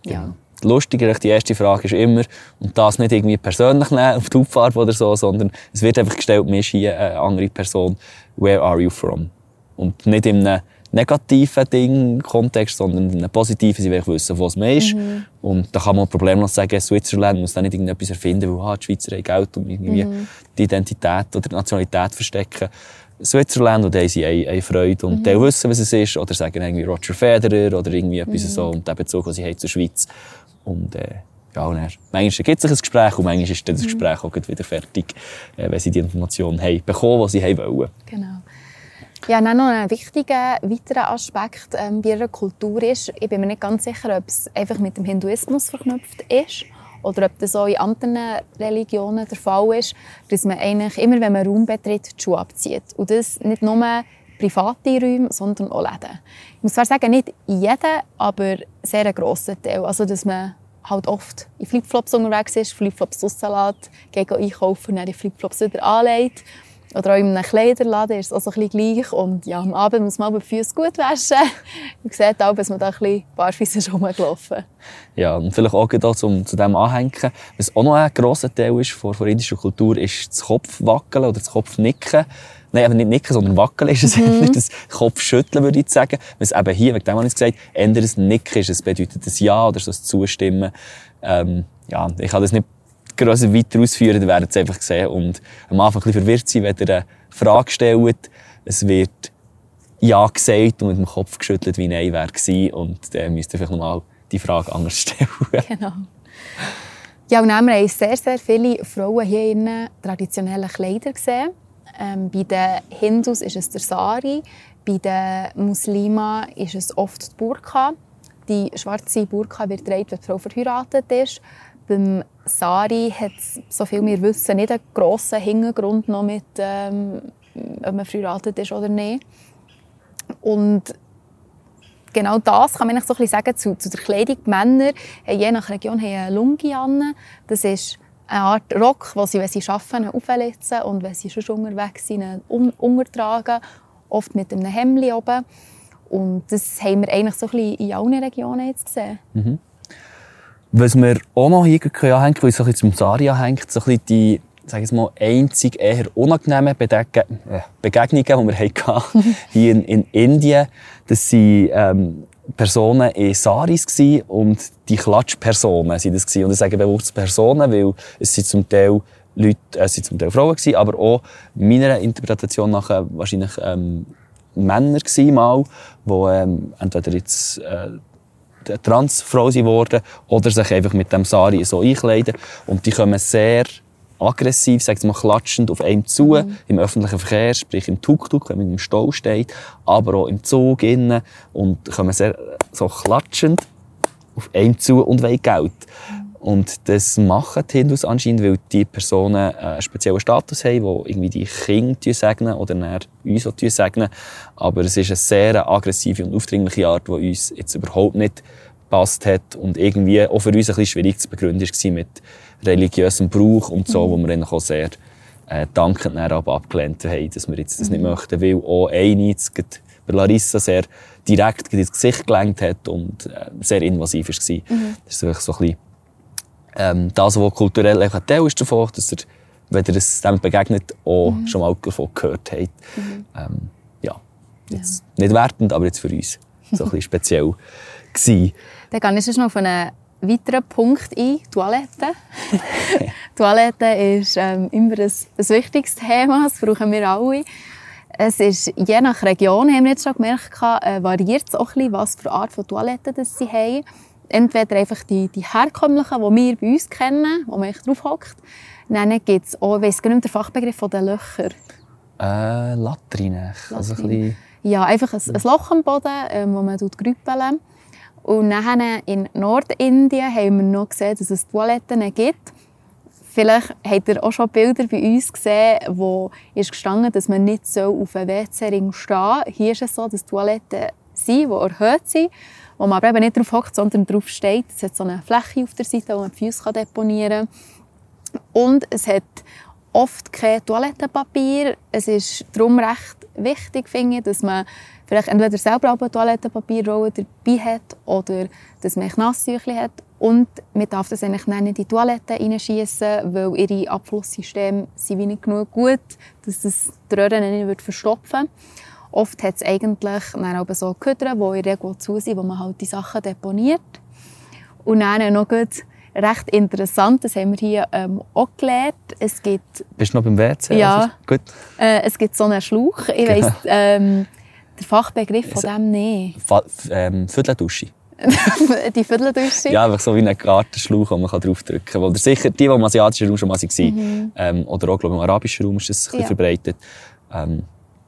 S2: Ja.
S1: Lustiger, die erste Frage ist immer, und das nicht irgendwie persönlich nehmen, auf die Hautfarbe oder so, sondern es wird einfach gestellt, mir ist hier eine andere Person, where are you from? Und nicht in einem negativen Ding, Kontext, sondern in einem positiven, sie wollen wissen, wo es man ist. Und da kann man problemlos sagen, Switzerland muss dann nicht irgendetwas erfinden, weil ah, die Schweizer haben Geld, um irgendwie die Identität oder die Nationalität verstecken. Switzerland und da haben sie eine, eine Freude und die wissen, was es ist, oder sagen irgendwie Roger Federer oder irgendwie etwas so und den Bezug, den sie haben zur Schweiz. Und äh, ja, und dann, manchmal gibt es sich ein Gespräch und manchmal ist dann das Gespräch auch wieder fertig, äh, wenn sie die Informationen haben bekommen, die sie haben wollen.
S2: Genau. Ja, dann noch ein wichtiger weiterer Aspekt ähm, bei ihrer Kultur ist, ich bin mir nicht ganz sicher, ob es einfach mit dem Hinduismus verknüpft ist oder ob das auch in anderen Religionen der Fall ist, dass man eigentlich immer, wenn man Raum betritt, die Schuhe abzieht. Und das nicht nur private Räume, sondern auch Läden. Ich muss zwar sagen, nicht jeder, aber sehr ein grosser Teil. Also, dass man halt oft in Flipflops unterwegs ist, Flipflops rauslässt, geht einkaufen und dann die Flipflops wieder anlegt. Oder auch in einem Kleiderladen ist es auch so ein bisschen gleich. Und ja, am Abend muss man aber die Füße gut waschen. (laughs) Man sieht auch, dass man da ein bisschen barfuß ist rumgelaufen.
S1: Ja, und vielleicht auch gerade zum, zu dem anhängen, was auch noch ein grosser Teil ist von, von indischer Kultur, ist das Kopfwackeln oder das Kopfnicken. Nein, aber nicht nicken, sondern wackeln ist es nicht das Kopfschütteln, würde ich sagen. Was eben hier, wegen dem habe ich es gesagt, eher ein Nicken ist. Es bedeutet ein Ja oder so ein Zustimmen. Ähm, ja, ich kann das nicht grösser weiter ausführen, ihr werdet es einfach sehen. Und am Anfang ein bisschen verwirrt sein, wenn ihr eine Frage stellt. Es wird Ja gesagt und mit dem Kopf geschüttelt, wie Nein wäre gewesen. Und dann müsst ihr vielleicht nochmal die Frage anders (laughs) stellen.
S2: Genau. Ja, und dann haben wir sehr, sehr viele Frauen hier in traditionellen Kleider gesehen. Ähm, bei den Hindus ist es der Sari, bei den Muslimen ist es oft die Burka. Die schwarze Burka wird getragen, wenn die Frau verheiratet ist. Beim Sari hat es, so viel wir wissen, nicht einen grossen Hintergrund noch mit, ähm, ob man verheiratet ist oder nicht. Und genau das kann man so ein bisschen sagen zu, zu der Kleidung. Die Männer je nach Region haben eine Lungi an. Das ist eine Art Rock, den sie, wenn sie arbeiten, auflitzen und wenn sie schon unterwegs sind, un untertragen. oft mit einem Hemd oben. Und das haben wir eigentlich so ein bisschen in allen Regionen jetzt gesehen.
S1: Mhm. Was wir auch noch hier anhängen, weil es ein bisschen zum Saria hängt, so ein die sage ich mal, einzig eher unangenehmen Bedeg äh, Begegnungen, die wir (laughs) hatten hier in, in Indien. Das waren ähm, Personen in Saris und die Klatschpersonen sind das Und ich sage bewusst Personen, weil es sind zum Teil Leute, äh, es sind zum Teil Frauen gewesen, aber auch meiner Interpretation nach äh, wahrscheinlich ähm, Männer gewesen mal, die ähm, entweder jetzt äh, Transfrau geworden oder sich einfach mit dem Sari so einkleiden. Und die kommen sehr aggressiv, sag mal klatschend auf einem zu, mhm. im öffentlichen Verkehr, sprich im Tuk-Tuk, wenn man im Stau steht, aber auch im Zug innen und kommen sehr so klatschend auf einem zu und wollen Geld. Und das machen die Hindus anscheinend, weil die Personen einen speziellen Status haben, die irgendwie die Kinder segnen oder uns auch segnen. Aber es ist eine sehr aggressive und aufdringliche Art, die uns jetzt überhaupt nicht passt hat und irgendwie auch für uns ein bisschen schwierig zu begründen war mit religiösem Brauch und so, mhm. wo wir dann auch sehr äh, dankend aber abgelehnt haben, dass wir jetzt das mhm. nicht möchten, weil auch eine bei Larissa sehr direkt ins Gesicht gelenkt hat und äh, sehr invasiv war. Mhm. Das ist wirklich so ein bisschen ähm, das, was kulturell ein Teil ist davon, dass er, wenn er es dem begegnet, auch mhm. schon mal davon gehört hat. Mhm. Ähm, ja, jetzt ja. nicht wertend, aber jetzt für uns so ein bisschen (laughs) speziell gewesen.
S2: Dann gehe ich noch auf einen weiteren Punkt ein, Toilette. (laughs) Toilette ist ähm, immer ein, ein wichtiges Thema, das brauchen wir alle. Es ist, je nach Region, haben wir jetzt schon gemerkt, äh, variiert es auch ein bisschen, was für Art von Toiletten das sie haben. Entweder einfach die, die herkömmlichen, die wir bei uns kennen, wo man drauf hockt. Dann gibt es auch, ich weiss gar nicht den Fachbegriff von den Löchern.
S1: Äh, Latrine. Also ein bisschen...
S2: Ja, einfach ein, ein Loch am Boden, äh, wo man grüppeln und dann in Nordindien haben wir noch gesehen, dass es Toiletten gibt. Vielleicht habt ihr auch schon Bilder bei uns gesehen, wo ist gestanden, dass man nicht so auf einem WC-Ring stehen soll. Hier ist es so, dass Toiletten sind, die erhöht sind, wo man aber eben nicht drauf hockt, sondern drauf steht. Es hat so eine Fläche auf der Seite, wo man die Füße deponieren kann. Und es hat oft kein Toilettenpapier. Es ist darum recht wichtig, finde ich, dass man vielleicht entweder selber eine Toilettenpapierrolle dabei hat oder dass man Nasstücher hat. Und man darf das eigentlich nicht in die Toilette reinschießen, weil ihre Abflusssysteme sind nicht genug gut, dass das die Röhren nicht verstopfen würde. Oft hat es eigentlich dann auch so Köder, die in der Regel zu sind, wo man halt die Sachen deponiert. Und dann noch gut recht interessant, das haben wir hier ähm, auch gelernt. Es gibt...
S1: Bist du noch beim WC?
S2: Ja. Also, gut. Äh, es gibt so einen Schlauch. Ich genau. weiss, ähm, der Fachbegriff von dem nicht.
S1: Fa ähm, Vierteldusche. (laughs)
S2: die Vierteldusche?
S1: Ja, einfach so wie ein Gartenschlauch, wo man draufdrücken kann. Oder sicher, die, die im asiatischen Raum schon mal waren, mhm. ähm, oder auch glaube ich, im arabischen Raum ist das ein ja. verbreitet, ähm,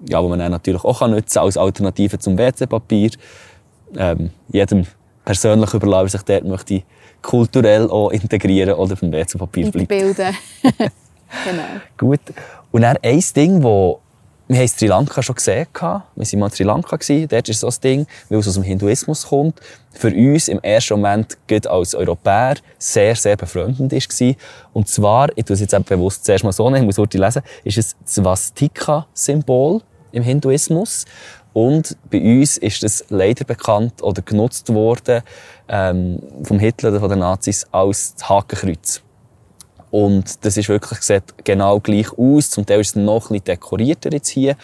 S1: ja, wo man dann natürlich auch nutzen kann als Alternative zum WC-Papier. Ähm, jedem persönlich überlassen, sich dort möchte kulturell auch integrieren oder beim WC-Papier
S2: bleibt. Bilden. (laughs)
S1: genau. Gut. Und dann ein Ding, das wir haben Sri Lanka schon gesehen. Wir waren mal in Sri Lanka. Dort ist so ein Ding, weil es aus dem Hinduismus kommt, für uns im ersten Moment als Europäer sehr, sehr befreundend war. Und zwar, ich tue es jetzt eben bewusst zuerst mal so nehmen, ich muss heute lesen, ist es Swastika-Symbol im Hinduismus. Und bei uns ist es leider bekannt oder genutzt worden ähm, vom Hitler oder von den Nazis als Hakenkreuz. Und das ist wirklich, sieht genau gleich aus. Zum Teil ist es noch ein dekorierter jetzt hier.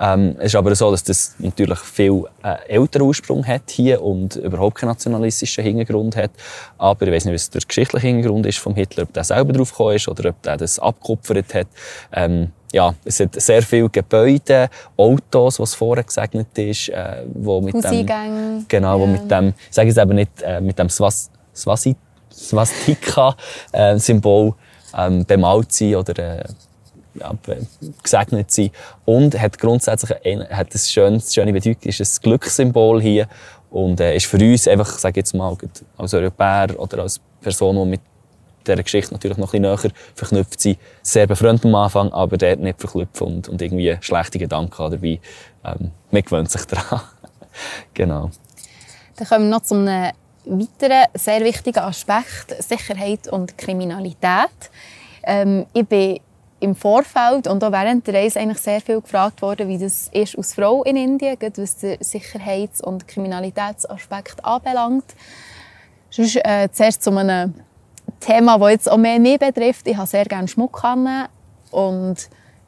S1: Ähm, es ist aber so, dass das natürlich viel äh, älteren Ursprung hat hier und überhaupt keinen nationalistischen Hintergrund hat. Aber ich weiß nicht, was der geschichtliche Hintergrund ist vom Hitler, ob der selber drauf gekommen ist oder ob der das abgekupfert hat. Ähm, ja, es hat sehr viele Gebäude, Autos, was vorher gesegnet ist, äh, wo mit dem, genau, wo mit dem, ich sage es eben nicht, äh, mit dem Swast Swastika-Symbol äh, ähm, bemalt sind oder äh, ja, gesegnet sind. Und hat grundsätzlich ein, hat ein schönes, schöne Bedeutung, ist ein Glückssymbol hier und äh, ist für uns einfach, sage jetzt mal, als Europäer oder als Person, die mit dieser Geschichte natürlich noch ein bisschen näher verknüpft sind, sehr befreundet am Anfang, aber dort nicht verknüpft und, und irgendwie schlechte Gedanken dabei. Ähm, man gewöhnt sich daran. (laughs) genau.
S2: Dann kommen wir noch zu einem weiteren sehr wichtigen Aspekt, Sicherheit und Kriminalität. Ähm, ich bin im Vorfeld und auch während der Reise eigentlich sehr viel gefragt worden, wie das ist als Frau in Indien, was den Sicherheits- und Kriminalitätsaspekt anbelangt. Sonst äh, zuerst zu einem Thema, das jetzt auch mehr mich betrifft. Ich habe sehr gerne Schmuck und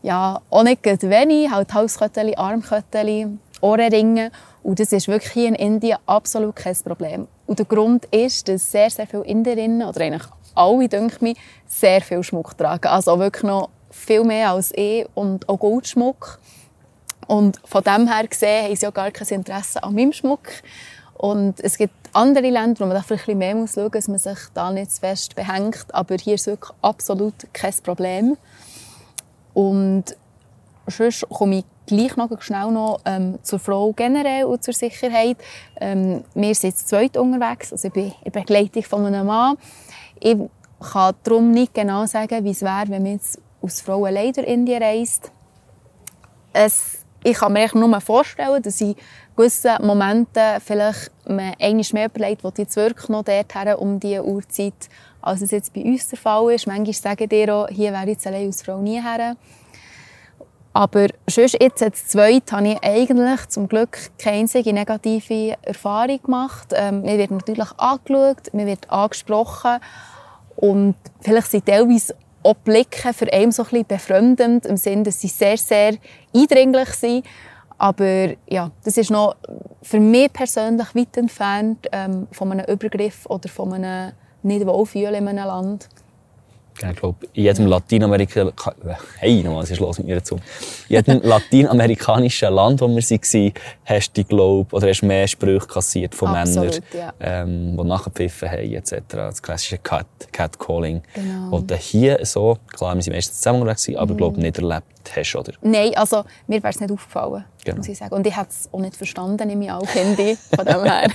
S2: ja, auch nicht wenig, halt Halskettchen, Armkettchen, Ohrenringe und das ist wirklich hier in Indien absolut kein Problem. Und der Grund ist, dass sehr, sehr viele Inderinnen, oder eigentlich alle, denke ich, sehr viel Schmuck tragen. Also wirklich noch viel mehr als ich und auch Goldschmuck. Und von dem her gesehen haben sie auch gar kein Interesse an meinem Schmuck. Und es gibt andere Länder, wo man da vielleicht ein bisschen mehr muss schauen muss, dass man sich da nicht zu fest behängt. Aber hier ist wirklich absolut kein Problem. Und sonst komme ich gleich noch schnell noch ähm, zur Frau generell und zur Sicherheit. Ähm, wir sind jetzt zweit unterwegs, also ich bin in Begleitung von einem Mann. Ich kann darum nicht genau sagen, wie es wäre, wenn man jetzt als Frau allein durch Indien reist. Es, ich kann mir nur vorstellen, dass in gewissen Momenten vielleicht man einmal mehr überlegt, wo jetzt wirklich noch dorthin um diese Uhrzeit, als es jetzt bei uns der Fall ist. Manchmal sagen die auch, hier wäre ich jetzt allein als Frau nie her. Aber sonst jetzt als Zweit habe ich eigentlich zum Glück keine einzige negative Erfahrung gemacht. Ähm, mir wird natürlich angeschaut, mir wird angesprochen und vielleicht sind teilweise auch Blicke für einen so ein bisschen befremdend, im Sinne, dass sie sehr, sehr eindringlich sind. Aber ja, das ist noch für mich persönlich weit entfernt ähm, von einem Übergriff oder von einem nicht wohlfühlen in einem Land.
S1: Ich glaube, in jedem Lateinamerika hey, nochmal, was ist los mit mir? In jedem lateinamerikanischen Land, wo wir waren, hast du, glaub, oder hast mehr Sprüche kassiert von Absolut, Männern, ja. ähm, die nachgepfiffen haben, etc. Das klassische Cat, Catcalling. Genau. Und hier so, klar, wir sind meistens zusammen unterwegs, aber ich mhm. glaube, nicht erlebt hast, oder?
S2: Nein, also mir wäre es nicht aufgefallen, genau. muss ich sagen. Und ich hätte es auch nicht verstanden, nehme ich auch, Handy, von dem her.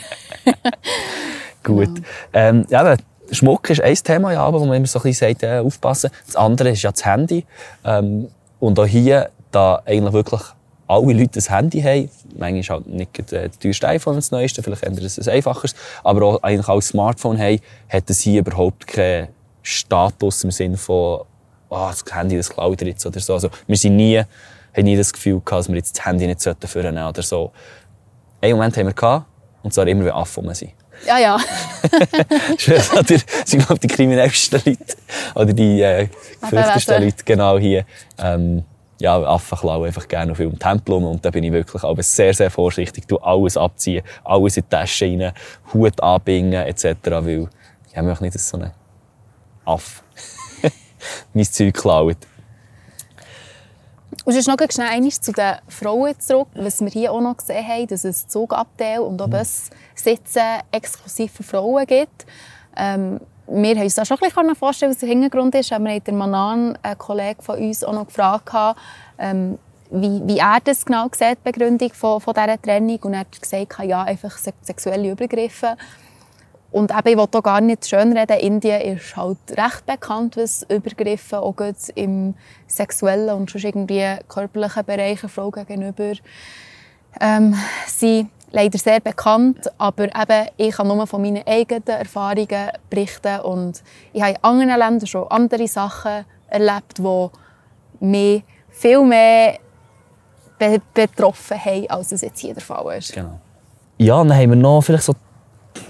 S2: (laughs)
S1: Gut. Genau. Ähm, ja, Schmuck ist ein Thema, ja, wo man immer so ein bisschen sagt, äh, aufpassen. Das andere ist ja das Handy. Ähm, und auch hier, da eigentlich wirklich alle Leute ein Handy haben, manchmal halt nicht äh, das teuerste iPhone das neueste, vielleicht eher ein einfaches, aber auch eigentlich auch ein Smartphone haben, hat es hier überhaupt keinen Status im Sinne von, oh, das Handy, das klaut er jetzt oder so. Also, wir sind nie, haben nie das Gefühl gehabt, dass wir jetzt das Handy nicht führen sollten oder so. Einen Moment haben wir gehabt, und zwar immer, wenn Affen sind.
S2: Ja, ja. (laughs)
S1: das sind, glaube die kriminellsten Leute. Oder die äh, gefürchtesten Leute, genau hier. Ähm, ja, Affen klauen einfach gerne auf dem Tempel um. Und da bin ich wirklich aber sehr, sehr vorsichtig. Du alles abziehen, alles in die Tasche rein, Hut anbingen, etc. Weil ich möchte nicht, dass so ein Affe (laughs) mein Zeug klaut.
S2: Und sonst noch schnell einmal zu den Frauen zurück, was wir hier auch noch gesehen haben, dass es Zugabteil und auch Bussitze exklusiv für Frauen gibt. Ähm, wir haben uns da schon ein bisschen vorstellen, was der Hintergrund ist. Wir haben den Manan, einen Kollegen von uns, auch noch gefragt, ähm, wie, wie er das genau sieht, die Begründung von, von dieser Trennung. Und er hat gesagt, ja, einfach sexuelle Übergriffe. Und eben, ich will hier gar nicht schönreden, Indien ist halt recht bekannt, was Übergriffe auch im sexuellen und schon irgendwie körperlichen Bereich Frauen gegenüber ähm, sind leider sehr bekannt, aber eben, ich kann nur von meinen eigenen Erfahrungen berichten und ich habe in anderen Ländern schon andere Sachen erlebt, die mich viel mehr be betroffen haben, als es jetzt hier der Fall ist.
S1: Genau. Ja, dann haben wir noch vielleicht so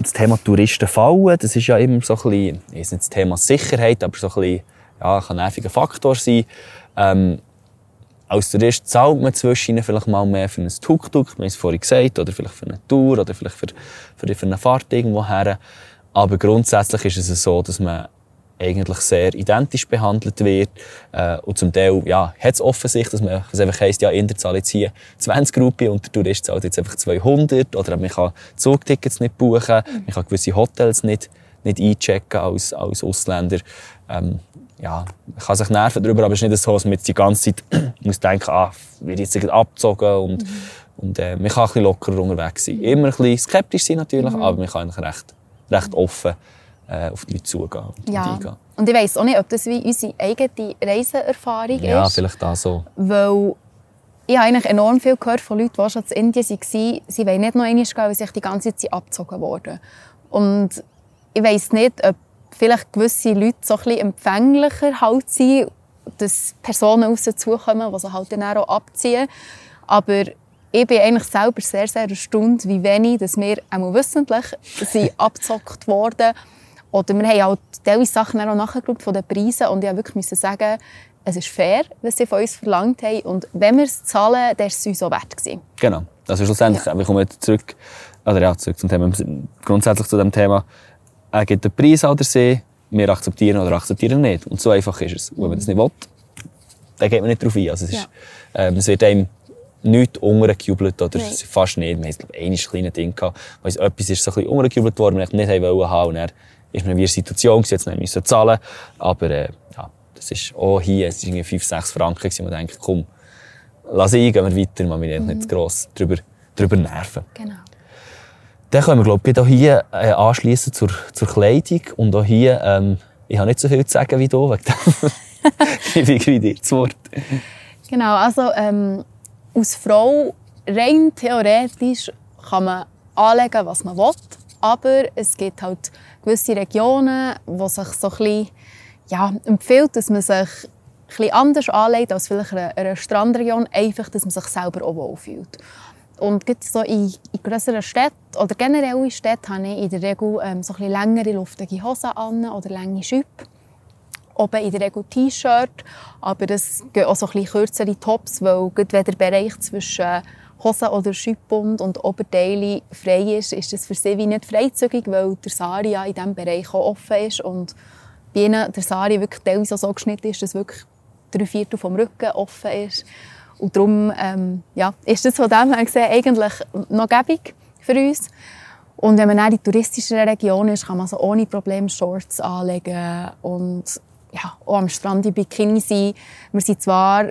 S1: das Thema Touristen fallen, das ist ja immer so ein bisschen, ist nicht das Thema Sicherheit, aber so ein bisschen, ja, kann ein nerviger Faktor sein. Ähm, als Tourist zahlt man zwischen vielleicht mal mehr für ein Tuk-Tuk, wir es vorhin gesagt, oder vielleicht für eine Tour, oder vielleicht für, für, für eine Fahrt irgendwo her. Aber grundsätzlich ist es so, dass man eigentlich sehr identisch behandelt wird. Äh, und zum Teil ja, hat es offensichtlich, dass man es einfach heisst, ja, Inder zahlt jetzt hier 20 Gruppen und der Tourist zahlt jetzt einfach 200. Oder man kann Zugtickets nicht buchen, man kann gewisse Hotels nicht, nicht einchecken als, als Ausländer. Ähm, ja, man kann sich nerven darüber, aber es ist nicht so, dass man jetzt die ganze Zeit (clears throat) muss denken, ah, wird jetzt abgezogen und, mhm. und äh, man kann ein bisschen lockerer unterwegs sein. Immer ein bisschen skeptisch sein natürlich, mhm. aber man kann eigentlich recht, recht offen äh, auf die Leute zugehen und
S2: ja. eingehen. Und ich weiss auch nicht, ob das wie unsere eigene Reiseerfahrung
S1: ja, ist. Ja, vielleicht auch so.
S2: Weil ich habe eigentlich enorm viel gehört von Leuten, die schon in Indien waren. Sie wollen nicht noch einmal gehen, weil sie die ganze Zeit abgezogen wurden. Und ich weiss nicht, ob vielleicht gewisse Leute so ein bisschen empfänglicher halt sind dass Personen auf sie zukommen, die sie halt dann auch abziehen. Aber ich bin eigentlich selber sehr, sehr erstaunt, wie wenig dass wir auch wissentlich sind (laughs) abgezockt wurden. Oder wir haben halt teilweise Sachen auch nachgeschaut von den Preisen und ich musste wirklich sagen, es ist fair, was sie von uns verlangt haben. Und wenn wir es zahlen, dann war es uns auch wert. Gewesen.
S1: Genau. Also schlussendlich, ja. wir kommen zurück, oder ja, zurück zum Thema, grundsätzlich zu dem Thema, er gibt den Preis an der See, wir akzeptieren oder akzeptieren nicht. Und so einfach ist es. Und wenn man das nicht will, dann geht man nicht darauf ein. Also es, ist, ja. ähm, es wird einem nichts untergejubelt oder Nein. fast nicht. Wir hatten ein kleines Ding, gehabt, wo etwas ist so ein bisschen untergejubelt worden, wir nicht haben haben. Und dann ist man in einer Situation, jetzt müssen wir zahlen. Aber äh, ja, das ist auch hier, es waren 5, 6 Franken, wo man denkt, komm, lass ihn, gehen wir weiter, man will mhm. nicht gross darüber, darüber nerven.
S2: Genau.
S1: Dann können wir, glaube ich, auch hier äh, anschließen zur, zur Kleidung. Und auch hier, ähm, ich habe nicht so viel zu sagen wie du, wegen dem (laughs) (laughs) ich dir das Wort.
S2: Genau, also ähm, als Frau, rein theoretisch, kann man anlegen, was man will. Aber es gibt halt gewisse Regionen, wo sich so ein bisschen, ja, empfiehlt, dass man sich etwas anders anlegt als vielleicht in einer Strandregion, einfach, dass man sich selber auch wohlfühlt. Und so in, in grösseren Städten oder generell in Städten habe ich in der Regel ähm, so ein längere, luftige Hosen an oder lange Schüppe. Oben in der Regel T-Shirt, aber es gehen auch so ein kürzere Tops, weil wenn der Bereich zwischen Hosen oder Schüppbund und Oberteile frei ist, ist das für sie wie nicht freizügig, weil der Sari ja in diesem Bereich auch offen ist und bei ihnen der Sari wirklich teilweise so geschnitten ist, dass wirklich drei Viertel vom Rücken offen ist. Und darum ähm, ja, ist das von dem her gesehen eigentlich noch gäbig für uns. Und wenn man in die touristischen Region ist, kann man so ohne Probleme Shorts anlegen und ja, auch am Strand in Bikini sein. Wir sind zwar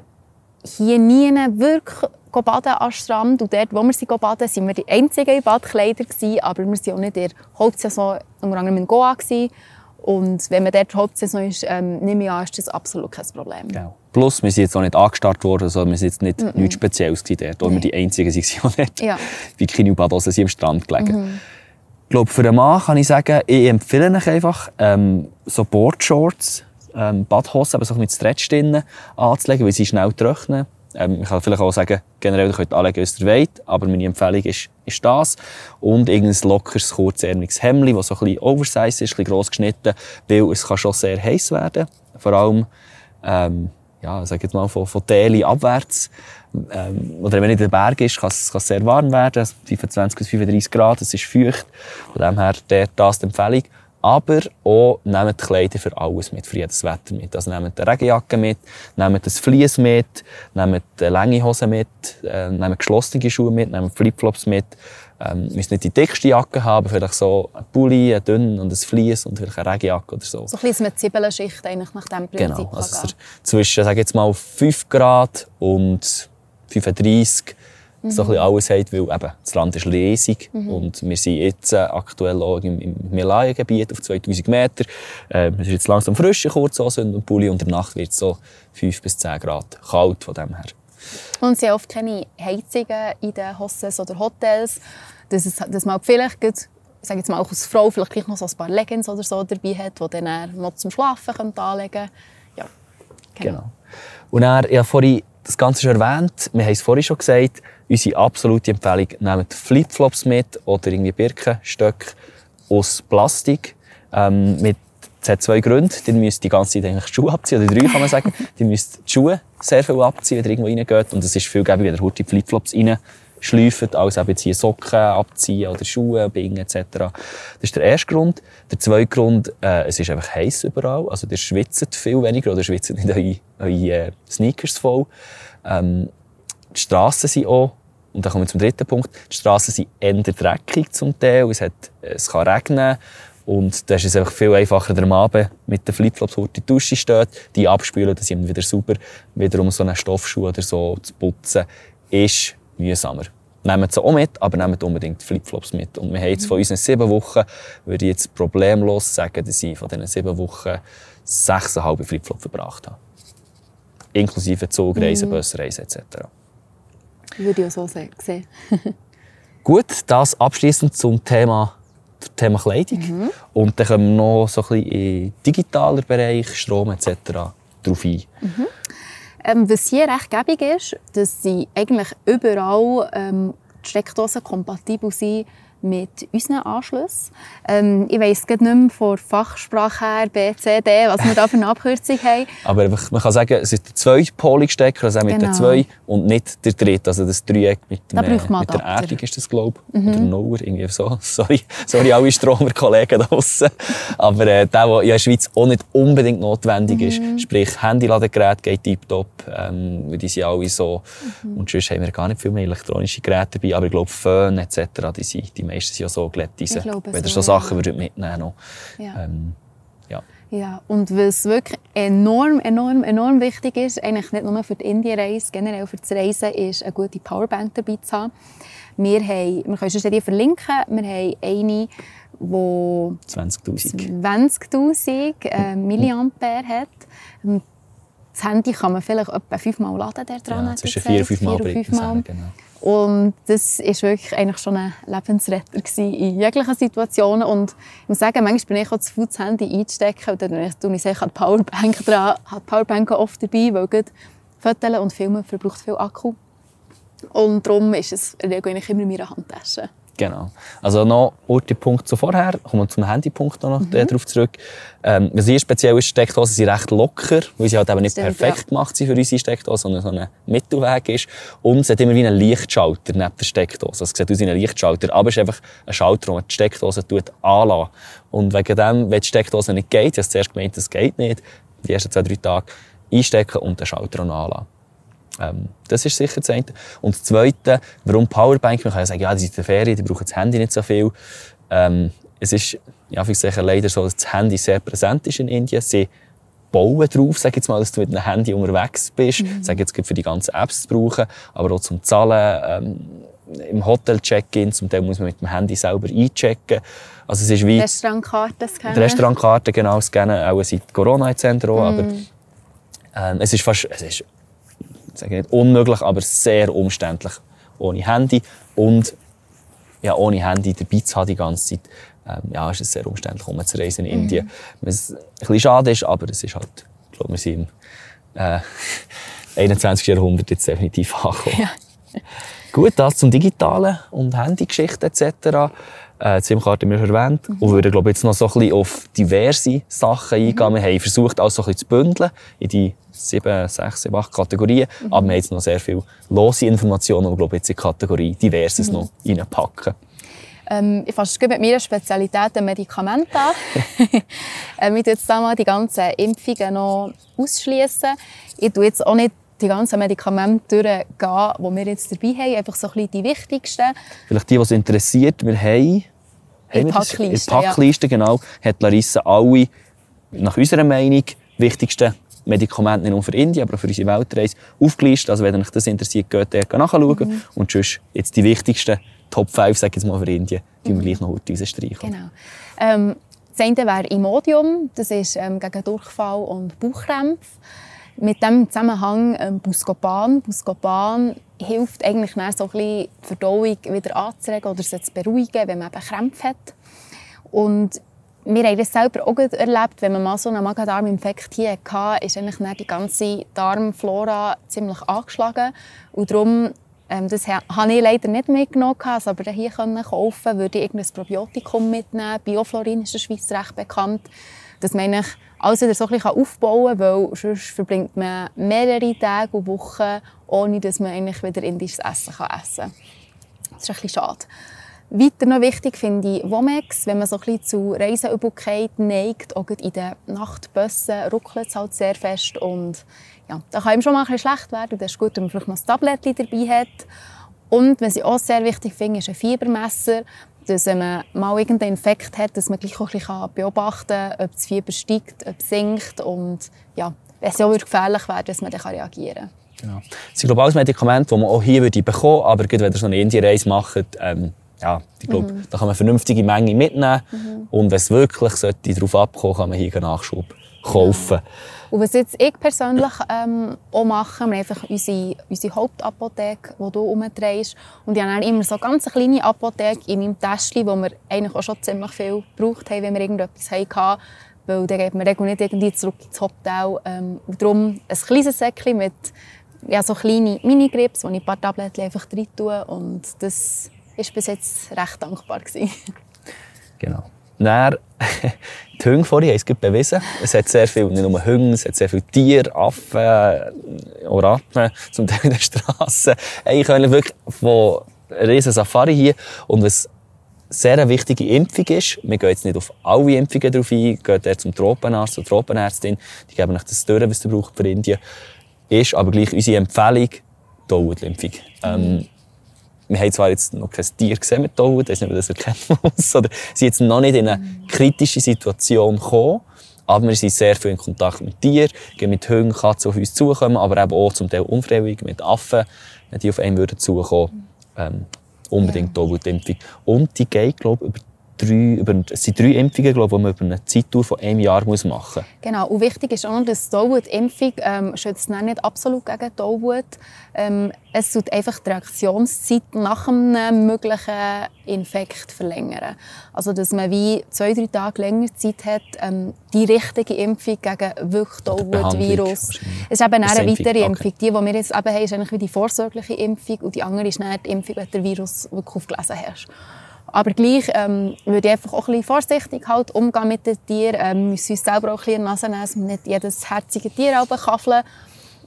S2: hier nie wirklich baden am Strand und dort, wo wir sind baden, sind wir die einzigen in Badkleider gewesen, aber wir waren auch nicht in der Hauptsaison unter anderem in Goa gewesen. Und wenn man dort Hauptsaison ist, ähm, nehme ich an, ist das absolut kein Problem.
S1: Genau. Plus, wir sind jetzt auch nicht angestarrt worden, sondern wir sind jetzt nicht mm -mm. nichts Spezielles dort, wo wir die Einzigen waren, (laughs) die nicht ja. Bikini und Badhosen sind am Strand gelegen. Mhm. Ich glaube, für einen Mann kann ich sagen, ich empfehle euch einfach, ähm, so Boardshorts, ähm, Badhosen, aber so mit Stretch drin anzulegen, weil sie schnell trocknen. Ähm, ich kann vielleicht auch sagen, generell könnt ihr anlegen, was ihr wollt, aber meine Empfehlung ist, ist das. Und irgendein lockeres, kurzärmeliges Hemd, das so ein bisschen oversized ist, ein bisschen gross geschnitten, weil es kann schon sehr heiß werden. Vor allem, ähm, ja, sag jetzt mal, von, von Delhi abwärts. Ähm, oder wenn in den Berg ist, kann es, kann sehr warm werden, 25 bis 35 Grad, es ist feucht. Von dem her, der, das die Empfehlung. Aber auch nehmt Kleider für alles mit, für jedes Wetter mit. Also nehmt eine Regenjacke mit, nehmt ein Vlies mit, nehmt eine lange Hose mit, äh, nehmt geschlossene Schuhe mit, nehmt Flipflops mit. Ähm, müsst nicht die dickste Jacke haben, vielleicht so ein Pulli, ein dünn und ein Vlies und vielleicht eine Regenjacke oder so.
S2: So ein bisschen mit Zibbelenschicht eigentlich nach dem Prinzip.
S1: Genau, also zwischen, sage jetzt mal, 5 Grad und 35 mhm. so ein bisschen alles hat, weil eben, das Land ist riesig mhm. und wir sind jetzt äh, aktuell auch im, im Melaya-Gebiet auf 2000 Meter. Äh, es ist jetzt langsam frische Kurzhosen und Pulli und in der Nacht wird es so 5 bis 10 Grad kalt von dem her.
S2: Und sie haben oft keine Heizungen in den Hostels oder Hotels, dass, es, dass man vielleicht ich sage jetzt mal auch als Frau vielleicht noch so ein paar Leggings oder so dabei hat, die dann noch zum Schlafen anlegen können. Ja,
S1: genau. genau. Und er, ja, vorhin, das Ganze schon erwähnt, wir haben es vorhin schon gesagt, Unsere absolute Empfehlung, nehmt Flipflops mit oder irgendwie Birkenstöcke aus Plastik. Ähm, mit es hat zwei Gründe. Ihr müsst die ganze Zeit eigentlich die Schuhe abziehen, oder drei kann man sagen. (laughs) ihr müsst die Schuhe sehr viel abziehen, wenn ihr irgendwo reingeht. Und es ist viel gäbiger, wenn ihr die Flipflops reinschleift, als eben hier Socken abziehen oder Schuhe binden etc. Das ist der erste Grund. Der zweite Grund, äh, es ist einfach heiß überall. Also ihr schwitzt viel weniger oder schwitzt nicht eure, eure Sneakers voll. Ähm, die Strassen sind auch, und dann kommen wir zum dritten Punkt, die Strassen sind eher dreckig zum Teil. Es, hat, es kann regnen. Und da ist es einfach viel einfacher, am Abend mit den Flipflops, wo die Dusche steht, die abspülen, dass sie wieder sauber, wiederum so einen Stoffschuh oder so zu putzen, ist mühsamer. Nehmt sie auch mit, aber nehmt unbedingt Flipflops mit. Und wir haben jetzt von unseren sieben Wochen, würde ich jetzt problemlos sagen, dass ich von diesen sieben Wochen sechseinhalb Flipflops verbracht habe. Inklusive Zugreisen, mhm. Busreisen etc.
S2: Würde ich auch so sehen. (laughs)
S1: Gut, das abschließend zum Thema, Thema Kleidung. Mhm. Und dann kommen wir noch so ein bisschen in digitaler Bereich, Strom etc. darauf ein.
S2: Ähm, was hier recht gäbig ist, dass sie eigentlich überall ähm, die Steckdosen kompatibel sind mit unseren Anschlüssen. Ähm, ich weiss nicht mehr von Fachsprache her, B, C, D, was wir da für eine Abkürzung haben. (laughs)
S1: Aber man kann sagen, es ist der zweipolige Stecker, also auch mit
S2: Genau.
S1: der 2 und nicht der dritte, also das Dreieck mit, dem,
S2: Da
S1: mit der. Erdung ist das, glaube ich. Oder Noer, irgendwie so. (laughs) Sorry, sorry alle Stromer-Kollegen da draussen. Aber äh, der, der in der Schweiz auch nicht unbedingt notwendig ist, sprich Handyladegerät geht tiptop, ähm, die sind alle so. Und sonst haben wir gar nicht viel mehr elektronische Geräte dabei, aber ich glaube Föhn etc., die, sind, die meisten sind ja so glätt.
S2: Ich glaube
S1: Wenn ihr
S2: so, ja.
S1: Sachen würdet mitnehmen noch.
S2: Ja.
S1: Ähm, ja.
S2: Ja, und was wirklich enorm, enorm, enorm wichtig ist, eigentlich nicht nur für die Indienreise, generell für das Reisen, ist eine gute Powerbank dabei zu haben. Wir, haben, wir können die verlinken, wir haben eine, die
S1: 20'000.
S2: 20'000 äh, Milliampere hat. Das Handy kann man vielleicht etwa fünfmal laden der dran.
S1: Ja, zwischen vier und
S2: gesagt.
S1: fünf Mal
S2: Vier und fünfmal.
S1: genau.
S2: Und das ist wirklich eigentlich schon ein Lebensretter gewesen in jeglichen Situationen. Und ich muss sagen, manchmal bin ich auch zu faul, das Handy einzustecken und dann tue ich sicher die Powerbank dran, die Powerbank oft dabei, weil Fotos und Filmen verbraucht viel Akku. Und darum ist es eigentlich immer in meiner Handtasche.
S1: Genau. Also noch ein Punkt zu vorher, kommen wir zum Handypunkt noch
S2: Mhm.
S1: darauf zurück. Ähm, was hier speziell ist, Steckdosen sind recht locker, weil sie halt eben nicht
S2: Stimmt,
S1: perfekt gemacht sind für unsere Steckdose, sondern so ein Mittelweg ist. Und es hat immer wie einen Lichtschalter neben der Steckdose. Also es sieht aus wie ein Lichtschalter, aber es ist einfach ein Schalter, man die Steckdose tut anlässt. Und wegen dem, wenn die Steckdose nicht geht, ich habe zuerst gemeint, das geht nicht, die ersten zwei, drei Tage einstecken und den Schalter anlassen. Ähm, das ist sicher das eine. Und das Zweite, warum Powerbank? Man kann ja sagen, ja, die sind in der Ferien, die brauchen das Handy nicht so viel. Ähm, es ist, ja, ich sage leider so, dass das Handy sehr präsent ist in Indien. Sie bauen drauf, sag jetzt mal, dass du mit einem Handy unterwegs bist. Sag jetzt gerade für die ganzen Apps zu brauchen, aber auch zum Zahlen, ähm, im Hotel-Check-in, zum Teil muss man mit dem Handy selber einchecken. Also es ist wie...
S2: Restaurantkarten scannen.
S1: Restaurantkarte genau scannen, auch seit Corona jetzt auch, aber ähm, es ist fast, es ist, sage nicht unmöglich, aber sehr umständlich ohne Handy und ja, ohne Handy dabei zu haben die ganze Zeit. Ähm, ja, ist es sehr umständlich, um zu reisen in Indien. Was ein bisschen schade ist, aber es ist halt, ich glaube, wir sind im äh, (laughs) 21. Jahrhundert jetzt definitiv angekommen.
S2: Ja.
S1: Gut, das zum Digitalen und Handygeschichten etc. Äh, die SIM-Karte haben wir schon erwähnt. Und würden, glaube jetzt noch so ein bisschen auf diverse Sachen eingehen. Wir haben versucht, alles so ein bisschen zu bündeln in die sieben, sechs, sieben, acht Kategorien. Aber wir haben jetzt noch sehr viele lose Informationen, die, glaube jetzt in die Kategorie Diverses noch reinpacken.
S2: Ähm, ich fasse mit meiner Spezialität ein Medikament an. (laughs) ähm, ich jetzt da mal die ganzen Impfungen noch ausschließen. Ich tue jetzt auch nicht die ganzen Medikamente durchgehen, die wir jetzt dabei haben. Einfach so ein bisschen die wichtigsten.
S1: Vielleicht die, die es interessiert, wir haben... das?
S2: Packliste,
S1: In Packliste, genau, hat Larissa alle, nach unserer Meinung, wichtigsten Medikamente nicht nur für Indien, aber auch für unsere Weltreise aufgelistet. Also wenn euch das interessiert, geht dort nachschauen.
S2: Mhm.
S1: Und sonst jetzt die wichtigsten Top 5, sage ich jetzt mal, für Indien, die
S2: Mhm.
S1: wir gleich noch heute rausstreichen.
S2: Genau. Ähm, das eine wäre Imodium. Das ist ähm, gegen Durchfall und Bauchkrämpfe. Mit dem Zusammenhang ähm, Buscopan. Buscopan hilft eigentlich dann so ein die Verdauung wieder anzuregen oder sie zu beruhigen, wenn man eben Krämpfe hat. Und wir haben das selber auch erlebt, wenn man mal so einen Magen-Darm-Infekt hier hatte, ist eigentlich die ganze Darmflora ziemlich angeschlagen. Und darum, ähm, das ha- habe ich leider nicht mitgenommen, also aber hier können kaufen, würde ich irgendein Probiotikum mitnehmen. Bioflorin ist in der Schweiz recht bekannt, dass man eigentlich alles wieder so ein bisschen aufbauen kann, weil sonst verbringt man mehrere Tage und Wochen, ohne dass man eigentlich wieder indisches Essen kann essen kann. Das ist ein bisschen schade. Weiter noch wichtig finde ich Womex, wenn man so ein bisschen zu Reiseübelkeit neigt, auch in den Nachtbussen ruckelt es halt sehr fest und ja, da kann ihm schon mal ein bisschen schlecht werden. Das ist gut, wenn man vielleicht noch ein Tablettchen dabei hat. Und was ich auch sehr wichtig finde, ist ein Fiebermesser, dass wenn man mal irgendeinen Infekt hat, dass man gleich auch ein bisschen beobachten kann, ob das Fieber steigt, ob es sinkt und ja, wenn es ja gefährlich wäre, dass man dann reagieren kann.
S1: Genau. Das sind, glaube ich, alles Medikamente, die man auch hier würde bekommen würde. Aber gerade wenn ihr so eine Indien-Reise macht, ähm, ja, ich glaube,
S2: Mhm.
S1: da kann man eine vernünftige Menge mitnehmen. Und wenn es wirklich sollte, darauf abkommen kann man hier einen Nachschub kaufen.
S2: Und was jetzt ich persönlich ähm, auch mache, wir einfach unsere, unsere Hauptapotheke, die du umdrehst. Und ich habe immer so ganz eine kleine Apotheke in meinem Täschchen, wo wir eigentlich auch schon ziemlich viel gebraucht haben, wenn wir irgendetwas hatten. weil dann geht man nicht irgendwie zurück ins Hotel. Ähm, darum ein kleines Säckchen mit ja, so kleinen Minigrips, wo ich ein paar Tabletten einfach rein tue. Und das war bis jetzt recht dankbar. Gewesen.
S1: Genau. Dann, (laughs) die Hunde vorhin haben es gut bewiesen. Es hat sehr viel, nicht nur Hunde, es hat sehr viele Tiere, Affen, Oraten, zum Teil in der Straße. Eigentlich können wirklich von riesen Safari hier. Und was sehr eine wichtige Impfung ist, wir gehen jetzt nicht auf alle Impfungen drauf ein, gehen dort zum Tropenarzt, zur Tropenärztin, die geben euch das durch, was ihr braucht für Indien, ist aber gleich unsere Empfehlung, die Dauerimpfung. Ähm, wir haben zwar jetzt noch kein Tier gesehen mit Dauer, das ist nicht, das erkennen muss, (laughs) oder sind jetzt noch nicht in eine kritische Situation gekommen, aber wir sind sehr viel in Kontakt mit Tieren, gehen mit Hunden, Katzen auf uns zukommen, aber eben auch zum Teil unfreiwillig mit Affen, wenn die auf einen würden zukommen. Ähm, unbedingt ja. Impfung. Und die geht, glaube ich, über drei, über, es sind drei Impfungen, glaube ich, die man über eine Zeitdauer von einem Jahr muss machen muss.
S2: Genau. Und wichtig ist auch noch, dass die Tollwut-Impfung ähm, schützt nicht absolut gegen Tollwut. Ähm, es tut einfach die Reaktionszeit nach einem möglichen Infekt verlängern. Also, dass man wie zwei, drei Tage länger Zeit hat, ähm, die richtige Impfung gegen wirklich Tollwut-Virus. Es ist eben eine weitere Impfung. Die, die wir jetzt eben haben, ist eigentlich wie die vorsorgliche Impfung und die andere ist die Impfung, wenn der Virus wirklich aufgelesen hast. Aber gleich ähm, würde ich einfach auch ein bisschen vorsichtig halt umgehen mit den Tieren. Ähm, wir müssen uns selber auch ein bisschen Nase nehmen, dass man nicht jedes herzige Tier kaffeln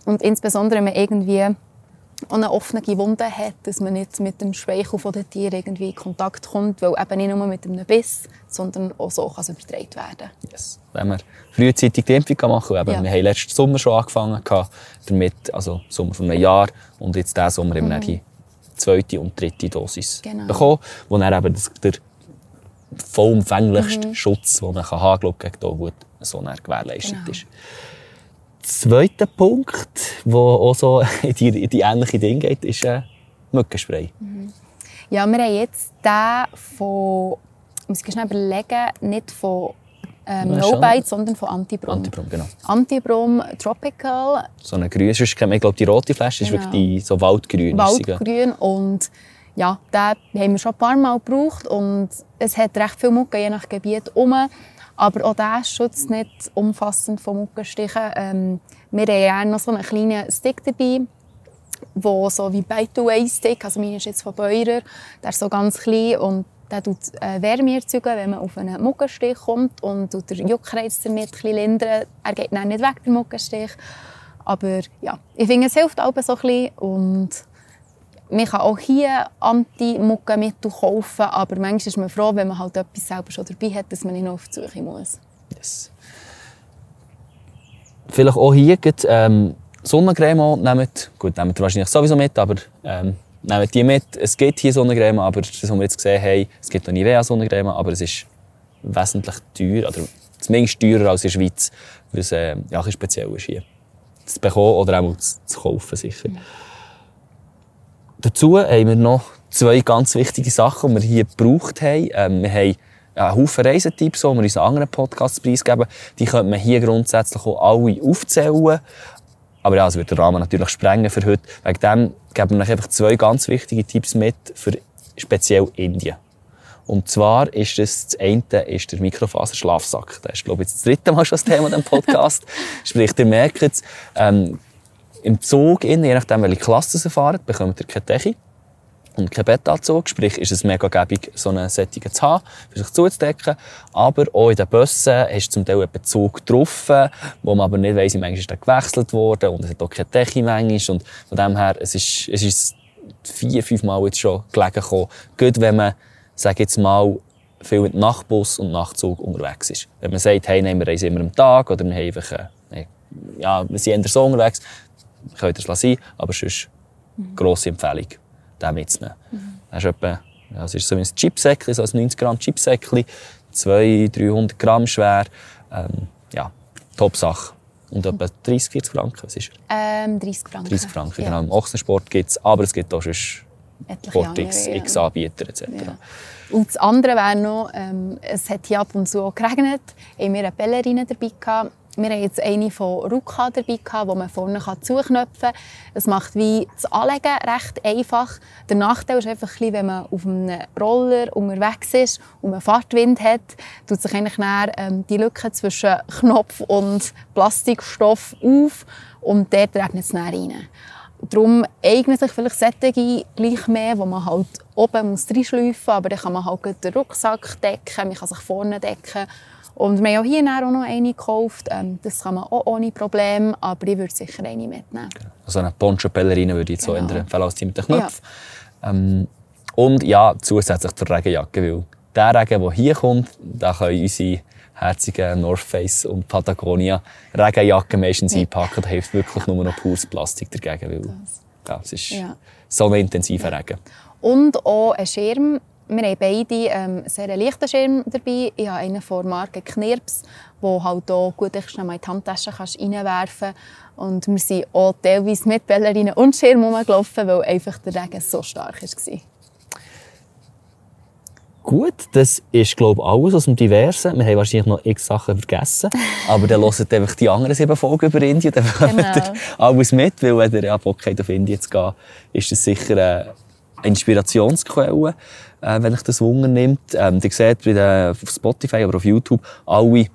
S2: Und insbesondere, wenn man irgendwie eine offene Wunde hat, dass man nicht mit dem Speichel der Tiere irgendwie in Kontakt kommt, weil eben nicht nur mit einem Biss, sondern auch so kann es übertragen werden.
S1: Yes. Wenn wir frühzeitig die Impfung machen können, ja. wir haben letzten Sommer schon angefangen damit, also Sommer von einem Jahr und jetzt diesen Sommer mhm. Zweite und dritte Dosis genau. bekommen, wo dann eben das, der vollumfänglichste mhm. Schutz, den man kann haben kann, gegen Tollwut so gewährleistet genau. ist. Zweiter Punkt, der auch so (laughs) in die, in die ähnliche Dinge geht, ist äh, Mückenspray. Mhm.
S2: Ja, wir haben jetzt den von, ich muss schnell überlegen, nicht von ähm, No Bite, sondern von Antibrom.
S1: Antibrom, genau.
S2: Antibrom Tropical.
S1: So eine grüne, sonst kennt man, ich glaube, die rote Flasche genau. ist wirklich die, so waldgrün.
S2: Waldgrün und ja, den haben wir schon ein paar Mal gebraucht und es hat recht viel Mucke, je nach Gebiet, um. Aber auch der schützt nicht umfassend von Muckenstichen. Ähm, wir haben gerne noch so einen kleinen Stick dabei, wo so wie Bite-Away-Stick, also meine ist jetzt von Beurer, der ist so ganz klein und der tut äh, Wärme erzeugen, wenn man auf einen Muckenstich kommt und tut den Juckreiz damit ein lindern. Er geht dann nicht weg, der Muckenstich. Aber ja, ich finde, es hilft auch so ein. Und man kann auch hier Anti-Muckenmittel kaufen, aber manchmal ist man froh, wenn man halt etwas selber schon dabei hat, dass man nicht noch auf die Suche muss.
S1: Yes. Vielleicht auch hier geht, ähm, Sonnencreme nehmen. Gut, nehmen wir wahrscheinlich sowieso mit, aber ähm, nehmen die mit. Es gibt hier Sonnencreme, aber das, was wir jetzt gesehen haben, es gibt noch Nivea Sonnencreme, aber es ist wesentlich teurer, oder zumindest teurer als in der Schweiz, weil es äh, ja, ein speziell ist hier. Zu bekommen oder auch zu, zu kaufen, sicher. Dazu haben wir noch zwei ganz wichtige Sachen, die wir hier gebraucht haben. Ähm, wir haben einen Haufen Reisetipps, die wir unseren anderen Podcasts preisgeben. Die könnte man hier grundsätzlich auch alle aufzählen. Aber ja, es wird den Rahmen natürlich sprengen für heute. Wegen dem geben wir euch einfach zwei ganz wichtige Tipps mit für speziell Indien. Und zwar ist das, das eine ist der Mikrofaserschlafsack. Das ist, glaube ich, das dritte Mal schon das Thema dieses Podcast. (laughs) Sprich, ihr merkt es, ähm, im Zug, je nachdem, welche Klasse ihr fahrt, bekommt ihr keine Decke und kein Bettanzug. Sprich, ist es mega gäbig, so einen Sättigen zu haben, für sich zuzudecken. Aber auch in den Bussen hast du zum Teil einen Bezug drauf, wo man aber nicht weiss, manchmal ist der gewechselt worden und es hat auch keine Decke manchmal. Und von dem her, es ist, es ist vier, fünf Mal jetzt schon gelegen gekommen. Gut, wenn man, sag jetzt mal, viel mit Nachtbus und Nachtzug unterwegs ist. Wenn man sagt, hey, nehmen wir reisen immer am Tag oder wir haben einfach, äh, ja, wir sind eher so unterwegs, könnt ihr es sein, aber sonst mhm. grosse Empfehlung den mitzunehmen. Mhm. Das ist etwa, ja, ist so ein Chipsäckchen, so ein 90 Gramm Chipsäckchen, 200, 300 Gramm schwer. Ähm, ja, Top-Sache. Und etwa 30, 40 Franken, was ist
S2: er? Ähm, 30 Franken.
S1: 30 Franken, ja. genau. Im Ochsensport gibt es, aber es gibt auch schon Sportix, ja. X-Anbieter etc. Ja.
S2: Und das andere wäre noch, ähm, es hat hier ab und zu auch geregnet, haben wir eine Ballerina dabei gehabt, wir haben jetzt eine von Ruka dabei, gehabt, man vorne zuknöpfen kann. Das macht wie das Anlegen recht einfach. Der Nachteil ist einfach, wenn man auf einem Roller unterwegs ist und man Fahrtwind hat, tut sich eigentlich dann, ähm, die Lücke zwischen Knopf und Plastikstoff auf und dort regnet es dann rein. Darum eignen sich vielleicht Sättige gleich mehr, wo man halt oben reinschleifen muss, aber dann kann man halt den Rucksack decken, man kann sich vorne decken. Und wir haben auch hier auch noch eine gekauft. Ähm, das kann man auch ohne Probleme, aber ich würde sicher eine mitnehmen.
S1: Also eine Poncho-Pellerine würde ich so genau. empfehlen als die mit den Knöpfen. Ja. Ähm, und ja, zusätzlich zur Regenjacke, weil der Regen, der hier kommt, da können unsere herzigen North Face und Patagonia Regenjacken meistens ja. einpacken. Da hilft wirklich nur noch pures Plastik dagegen, weil ja, es ist so ein intensiver Regen.
S2: Und auch ein Schirm. Wir haben beide ähm, sehr leichten Schirm dabei. Ich habe einen von Marke Knirps, der halt auch gut schnell in die Handtasche reinwerfen kann. Und wir sind auch teilweise mit Bellerinnen und Schirm rumgelaufen, weil einfach der Regen so stark war.
S1: Gut, das ist, glaube ich, alles aus dem Diversen. Wir haben wahrscheinlich noch x Sachen vergessen. (laughs) Aber dann hört einfach die anderen sieben Folgen über Indien. Dann genau. alles mit. Weil wenn ihr ja Bock habt, auf Indien zu gehen, ist das sicher eine Inspirationsquelle, äh, wenn ich das Wunder nimmt. Ähm, ihr seht bei den, auf Spotify, aber auf YouTube alle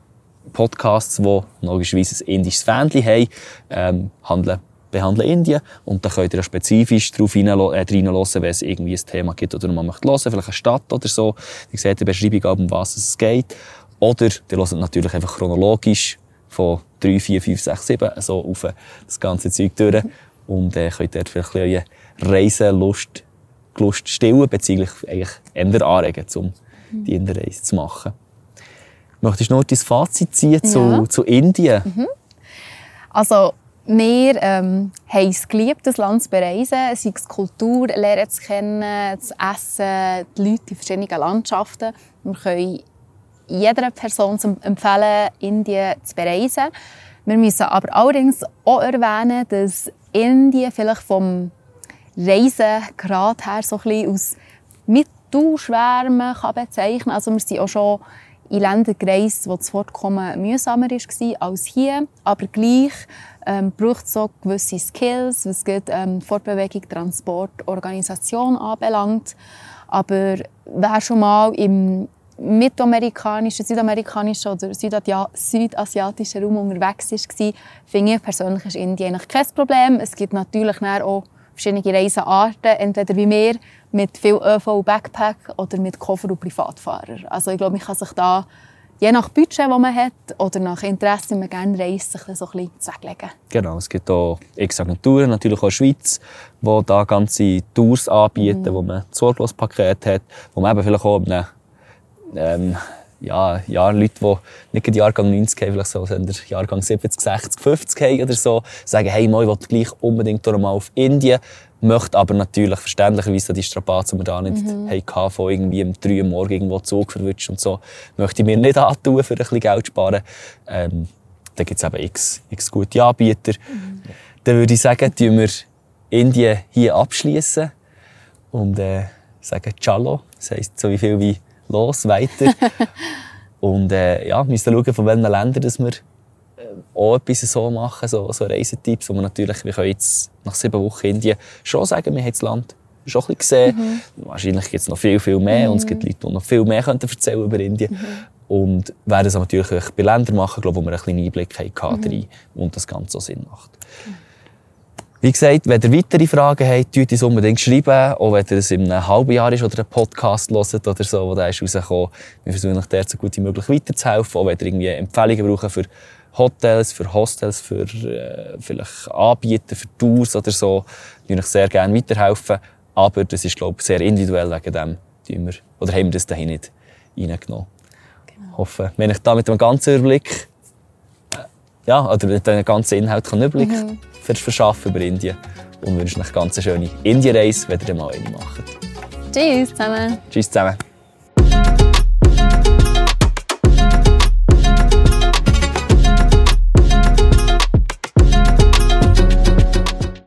S1: Podcasts, die logischerweise ein indisches Fähnchen haben, ähm, handeln behandeln Indien. Und da könnt ihr spezifisch darauf reinhören, äh, wenn es irgendwie ein Thema gibt oder man möchte hören, vielleicht eine Stadt oder so. Ihr seht die Beschreibung, um was es geht. Oder ihr hört natürlich einfach chronologisch von 3, 4, 5, 6, 7 so auf das ganze Zeug durch. Und äh, könnt dort vielleicht ein bisschen Reiselust Lust stillen, beziehungsweise eigentlich eher anregen, um die Inderreise zu machen. Möchtest du noch dein Fazit ziehen zu, ja. zu Indien? Mhm.
S2: Also, wir ähm, haben es geliebt, das Land zu bereisen, sei es die Kultur lernen zu kennen, das Essen, die Leute in verschiedenen Landschaften. Wir können jeder Person empfehlen, Indien zu bereisen. Wir müssen aber allerdings auch erwähnen, dass Indien vielleicht vom Reisegrad her so ein aus Mittelschwärmen kann bezeichnen Also wir sind auch schon in Länder gereist, wo das Fortkommen mühsamer war als hier, aber gleich ähm, braucht es auch gewisse Skills, was geht, ähm, Fortbewegung, Transport, Organisation anbelangt. Aber wer schon mal im mittelamerikanischen, südamerikanischen oder südasiatischen Raum unterwegs war, finde ich persönlich ist Indien eigentlich kein Problem. Es gibt natürlich auch verschiedene Reisearten, entweder wie mir mit viel ÖV und Backpack oder mit Koffer und Privatfahrer. Also ich glaube, man kann sich da je nach Budget, das man hat oder nach Interesse, wenn man gerne reist, sich das so ein bisschen zulegen.
S1: Genau, es gibt auch x Agenturen, natürlich auch in der Schweiz, die da ganze Tours anbieten, mhm. wo man Sorglospaket hat, wo man eben vielleicht auch einem, ähm, ja, ja, Leute, die nicht den Jahrgang 90 haben, vielleicht so der Jahrgang 70, 60, 50 haben oder so, sagen, hey, moi, ich will gleich unbedingt mal auf Indien möchte aber natürlich verständlicherweise die Strapazen, die wir da nicht mhm. hatten, von irgendwie um 3 Uhr morgens irgendwo Zug verwünscht und so, möchte ich mir nicht antun, für ein bisschen Geld zu sparen. Ähm, da gibt es eben x, x gute Anbieter. Mhm. Dann würde ich sagen, tun wir Indien hier abschließen und äh, sagen Ciao. Das heisst so viel wie los, weiter. (laughs) und äh, ja, wir müssen schauen, von welchen Ländern dass wir auch etwas so machen, so, so Reisetipps, wo wir natürlich, wir können jetzt nach sieben Wochen Indien schon sagen, wir haben das Land schon ein bisschen gesehen. Mhm. Wahrscheinlich gibt es noch viel, viel mehr mhm. und es gibt Leute, die noch viel mehr könnten erzählen über Indien. Mhm. Und werden es natürlich bei Ländern machen, glaube, wo wir einen kleinen Einblick haben mhm. und das Ganze so Sinn macht. Wie gesagt, wenn ihr weitere Fragen habt, schreibt uns unbedingt schreiben. Auch wenn ihr es in einem halben Jahr ist oder einen Podcast hört oder so, wo der ist rausgekommen. Wir versuchen euch der so gut wie möglich weiterzuhelfen. Auch wenn ihr irgendwie Empfehlungen braucht für Hotels, für Hostels, für äh, vielleicht Anbieter, für Tours oder so, die ich sehr gerne weiterhelfen. Aber das ist, glaube ich, sehr individuell wegen dem, wir, oder haben wir das dahin nicht reingenommen. Genau. Ich hoffe, wenn ich da mit dem ganzen Überblick, ja, oder dem ganzen Inhalt einen Überblick mhm. verschaffen über Indien und wünsche euch eine ganz schöne Indienreise, wenn ihr mal eine macht.
S2: Tschüss zusammen.
S1: Tschüss zusammen.